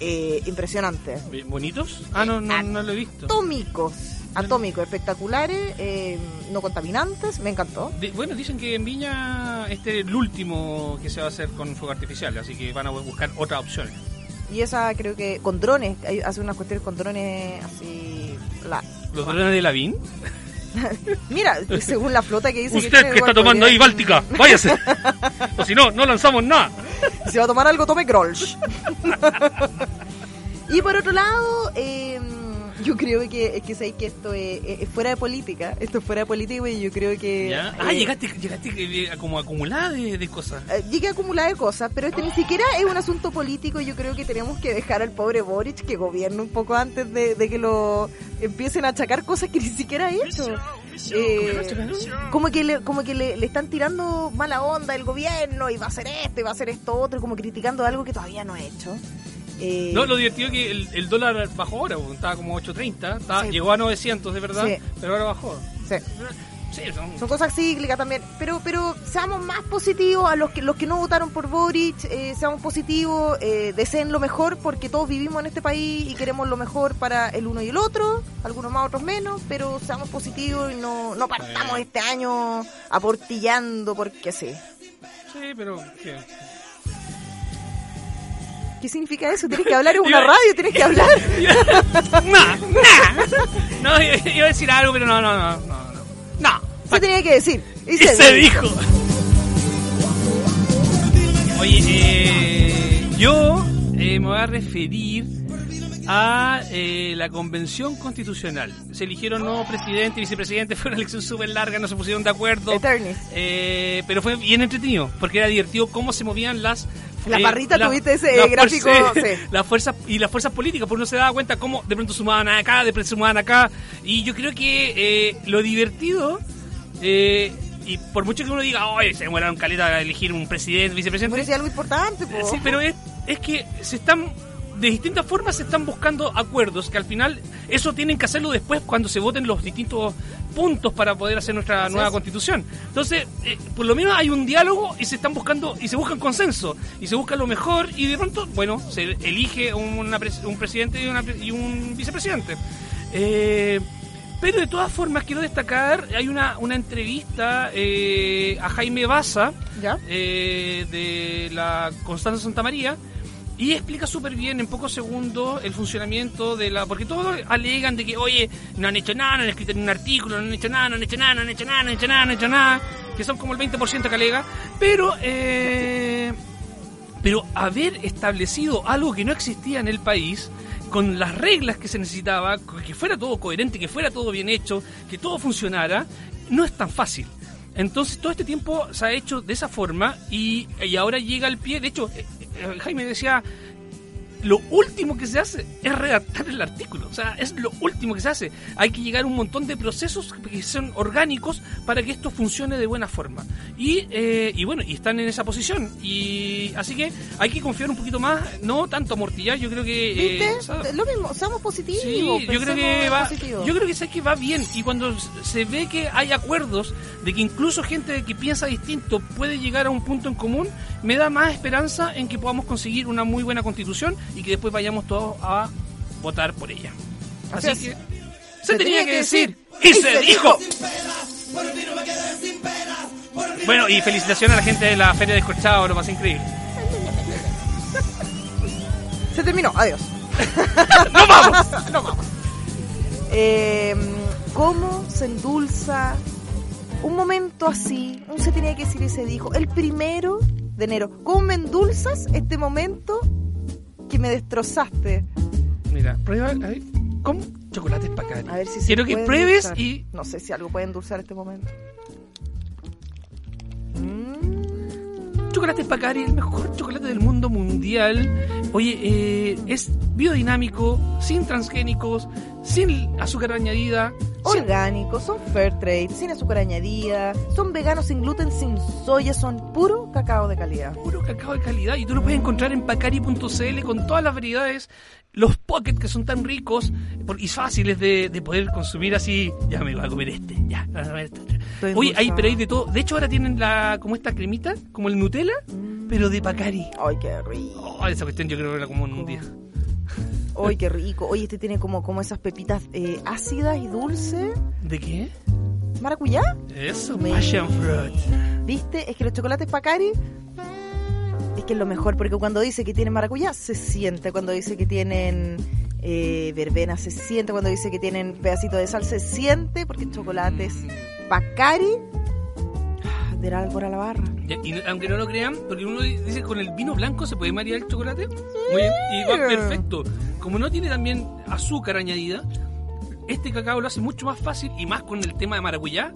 Eh, impresionante. ¿Bonitos? Ah, no, no, no lo he visto. Atómicos, atómicos, espectaculares, eh, no contaminantes, me encantó. Bueno, dicen que en Viña este es el último que se va a hacer con fuego artificial, así que van a buscar otras opciones. Y esa creo que con drones, hace unas cuestiones con drones así... La, ¿Los drones de Lavín? <laughs> mira, según la flota que dice Usted tiene, que está tomando ahí Báltica, <laughs> váyase. o si no, no lanzamos nada. Si va a tomar algo, tome Grolsch. <laughs> y por otro lado, eh, yo creo que, es que sé que esto es, es fuera de política. Esto es fuera de política y yo creo que... ¿Ya? Ah, eh, llegaste, llegaste eh, como acumulada de, de cosas. eh, llegué a acumular de cosas, pero este ni siquiera es un asunto político. Yo creo que tenemos que dejar al pobre Boric que gobierne un poco antes de, de que lo empiecen a achacar cosas que ni siquiera ha hecho. Eh, como que, le, como que le, le están tirando mala onda el gobierno y va a hacer esto y va a hacer esto otro, como criticando algo que todavía no ha hecho. Eh, No, lo divertido es que el, el dólar bajó ahora, porque estaba como 8.30, estaba- Sí. llegó a 900 de verdad, Sí. pero ahora bajó. sí. Sí, son- Son cosas cíclicas también, pero pero seamos más positivos a los que los que no votaron por Boric, eh, seamos positivos, eh, deseen lo mejor porque todos vivimos en este país y queremos lo mejor para el uno y el otro, algunos más, otros menos, pero seamos positivos y no, no partamos este año aportillando porque sí. sí, pero... ¿qué? ¿Qué significa eso? Tienes que <laughs> hablar en una radio, tienes que hablar. <laughs> Nah. No, iba a decir algo, pero no, no, no, no. no. No. Se tenía que decir. Y, Y se dijo. Oye, eh, yo eh, me voy a referir a eh, la convención constitucional. Se eligieron nuevos presidente y vicepresidente, <laughs> fue una elección súper larga, no se pusieron de acuerdo. Eh, pero fue bien entretenido, porque era divertido cómo se movían las... La eh, barrita, la- tuviste ese gráfico, fuerzas- <laughs> sí. las fuerzas y las fuerzas políticas, porque uno se daba cuenta cómo de pronto sumaban acá, de pronto sumaban acá. Y yo creo que eh, lo divertido eh, y por mucho que uno diga, oye, se demoraron caleta a elegir un presidente, vicepresidente. parece algo importante, po. Eh, Sí, pero es, es que se están, de distintas formas se están buscando acuerdos, que al final eso tienen que hacerlo después cuando se voten los distintos puntos para poder hacer nuestra nueva constitución. Entonces, eh, por lo menos hay un diálogo y se están buscando, y se buscan consenso, y se busca lo mejor, y de pronto, bueno, se elige una un presidente y, una y un vicepresidente. Eh, pero de todas formas quiero destacar, hay una, una entrevista eh, a Jaime Baza, ¿Ya? de la Constanza Santa María y explica súper bien en pocos segundos el funcionamiento de la... Porque todos alegan de que, oye, no han hecho nada, no han escrito ni un artículo, no han hecho nada, no han hecho nada, no han hecho nada, no han hecho nada, que son como el 20% que alega, pero... Eh, pero haber establecido algo que no existía en el país, con las reglas que se necesitaba, que fuera todo coherente, que fuera todo bien hecho, que todo funcionara, no es tan fácil. Entonces todo este tiempo se ha hecho de esa forma y, y ahora llega al pie. De hecho, Jaime decía, lo último que se hace es redactar el artículo. O sea, es lo último que se hace. Hay que llegar a un montón de procesos que son orgánicos para que esto funcione de buena forma. Y, eh, y bueno, y están en esa posición. Y así que hay que confiar un poquito más, no tanto amortillar. Yo creo que... eh, ¿Viste? Lo mismo, seamos positivos. Sí, yo creo que va, positivo. yo creo que sé que va bien y cuando se ve que hay acuerdos de que incluso gente que piensa distinto puede llegar a un punto en común, me da más esperanza en que podamos conseguir una muy buena constitución y que después vayamos todos a votar por ella. Así Así, es. que se, tenía que decir y se dijo. Bueno, y felicitaciones a la gente de la Feria de Escorchado, lo más increíble. Se terminó, adiós. <laughs> ¡Nos vamos! <laughs> no vamos. Eh, ¿Cómo se endulza un momento así? Un se tenía que decir y se dijo. El primero de enero. ¿Cómo me endulzas este momento que me destrozaste? Mira, prueba ahí, con chocolates Pacari. A ver si se Quiero que puede pruebes endulzar. y No sé si algo puede endulzar este momento. Chocolate Pacari, el mejor chocolate del mundo mundial. Oye, eh, es biodinámico, sin transgénicos, sin azúcar añadida. sin- Orgánicos, son fair trade, sin azúcar añadida, son veganos sin gluten, sin soya, son puro cacao de calidad. puro cacao de calidad y tú lo puedes encontrar en pacari.cl con todas las variedades, los pocket que son tan ricos y fáciles de, de poder consumir así. Ya me voy a comer este, ya. a comer este. Oye, hay, pero hay de todo. De hecho, ahora tienen la como esta cremita, como el Nutella, pero de Pacari. Ay, qué rico. Oh, esa cuestión yo creo que la como en un día. Ay, qué rico. Oye, este tiene como, como esas pepitas eh, ácidas y dulces. ¿De qué? ¿Maracuyá? Eso, Me- passion fruit. ¿Viste? Es que los chocolates Pacari que es lo mejor, porque cuando dice que tienen maracuyá, se siente. Cuando dice que tienen eh, verbena, se siente. Cuando dice que tienen pedacito de sal, se siente, porque chocolates Pacari ah, del árbol a la barra. Y aunque no lo crean, porque uno dice con el vino blanco se puede marear el chocolate. Muy bien, y va perfecto. Como no tiene también azúcar añadida, este cacao lo hace mucho más fácil y más con el tema de maracuyá.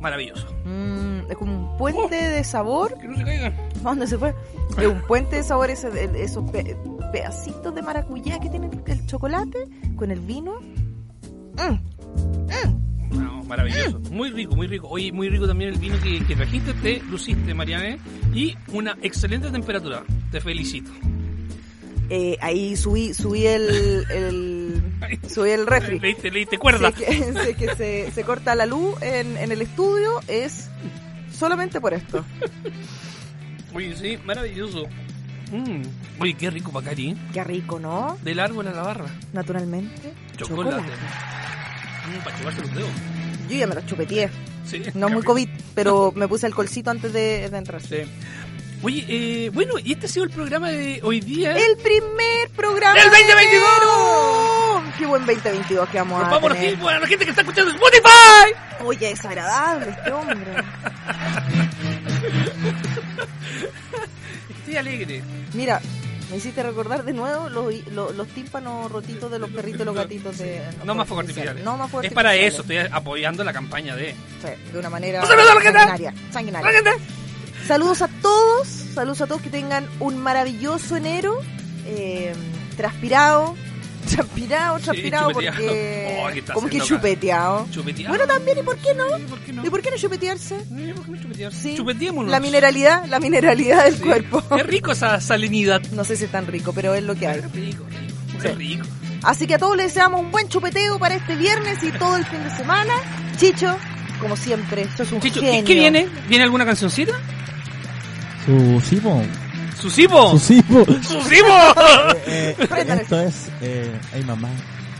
Maravilloso. Mm, es como un puente de sabor. Que no se caigan. ¿A ¿Dónde se fue? Es un puente de sabor, ese- el- esos pe- pedacitos de maracuyá que tiene el, chocolate con el vino. Mm, No, maravilloso. Muy rico, muy rico. Oye, muy rico también el vino que, que trajiste, te luciste, Mariane. Y una excelente temperatura. Te felicito. eh, ahí subí, subí el, el subí el refri. Leíste, leíste Si cuerda. es que, si es que se, se corta la luz en, en el estudio es solamente por esto. Oye, sí, maravilloso. Mm. Oye, qué rico Pacari. ¿eh? Qué rico, ¿no? Del árbol a la barra. Naturalmente. Chocolate. Mm, para chuparse los dedos. Yo ya me lo chupeteé. Sí. No muy COVID, pero me puse el colcito antes de, de entrar. Sí. Oye, eh, bueno, y este ha sido el programa de hoy día. El primer programa ¡El 2022! Qué buen 2022 que vamos a vamos a tener. la gente que está escuchando Spotify. Oye, es agradable este hombre. <laughs> Estoy alegre. Mira, me hiciste recordar de nuevo los, los, los tímpanos rotitos de los perritos y los gatitos de... No más fuegos artificiales. No más fuegos Es para eso, estoy apoyando la campaña de. Sí, de una manera sanguinaria. sanguinaria. Saludos a todos, saludos a todos que tengan un maravilloso enero, eh, transpirado, Transpirado, transpirado, porque... Oh, ¿qué está como que chupeteado. Chupeteado. Bueno, también, ¿y por qué no? Sí, ¿por qué no? ¿Y por qué no chupetearse? Eh, ¿por qué no chupetearse? Sí. La mineralidad, la mineralidad del Sí. cuerpo. Es rico esa salinidad. No sé si es tan rico, pero es lo que hay. Es rico, rico. Sí. Es rico. Así que a todos les deseamos un buen chupeteo para este viernes y todo el fin de semana. Chicho, como siempre, esto es un Chicho, genio. ¿qué, qué viene? ¿Viene alguna cancioncita? Su Simo. ¿Susipo? Su Simo. ¡Susipo! Eh, Préndale. esto es. Eh, ay, mamá.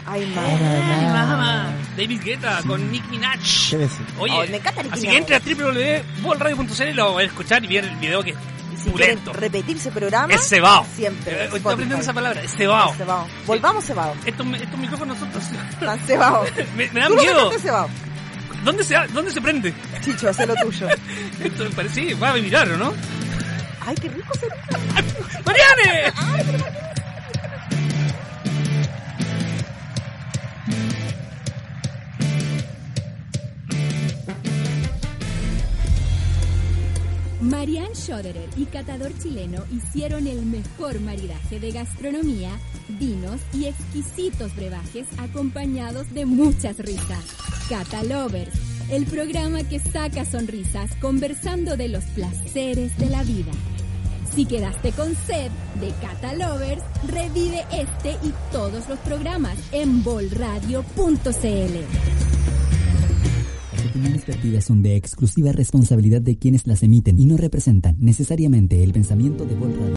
Ay, Ay, madre. mamá. Mamá. David Guetta con Nick Minaj. ¿Qué decir? Oye, Ay, me encanta Nicki así que entre a www.bolradio.cl y lo voy a escuchar y ver el video que es si pulento. repetir ese programa, Es cebado. siempre. Eh, Estoy Spotify. aprendiendo esa palabra, es cebado. Es cebado. Volvamos cebado. Estos, estos micrófonos son Tan cebado. <laughs> me, me dan Tú miedo. cebado. ¿Dónde se, ¿Dónde se prende? Chicho, haz lo tuyo. <laughs> Esto me parece, sí, va a mirar, ¿o no? Ay, qué rico se ¡Mariane! Marianne Schoderer y Catador Chileno hicieron el mejor maridaje de gastronomía, vinos y exquisitos brebajes acompañados de muchas risas. Cata Lovers, el programa que saca sonrisas conversando de los placeres de la vida. Si quedaste con sed de Cata Lovers, revive este y todos los programas en bolradio.cl. Las opiniones vertidas son de exclusiva responsabilidad de quienes las emiten y no representan necesariamente el pensamiento de Vol Radio.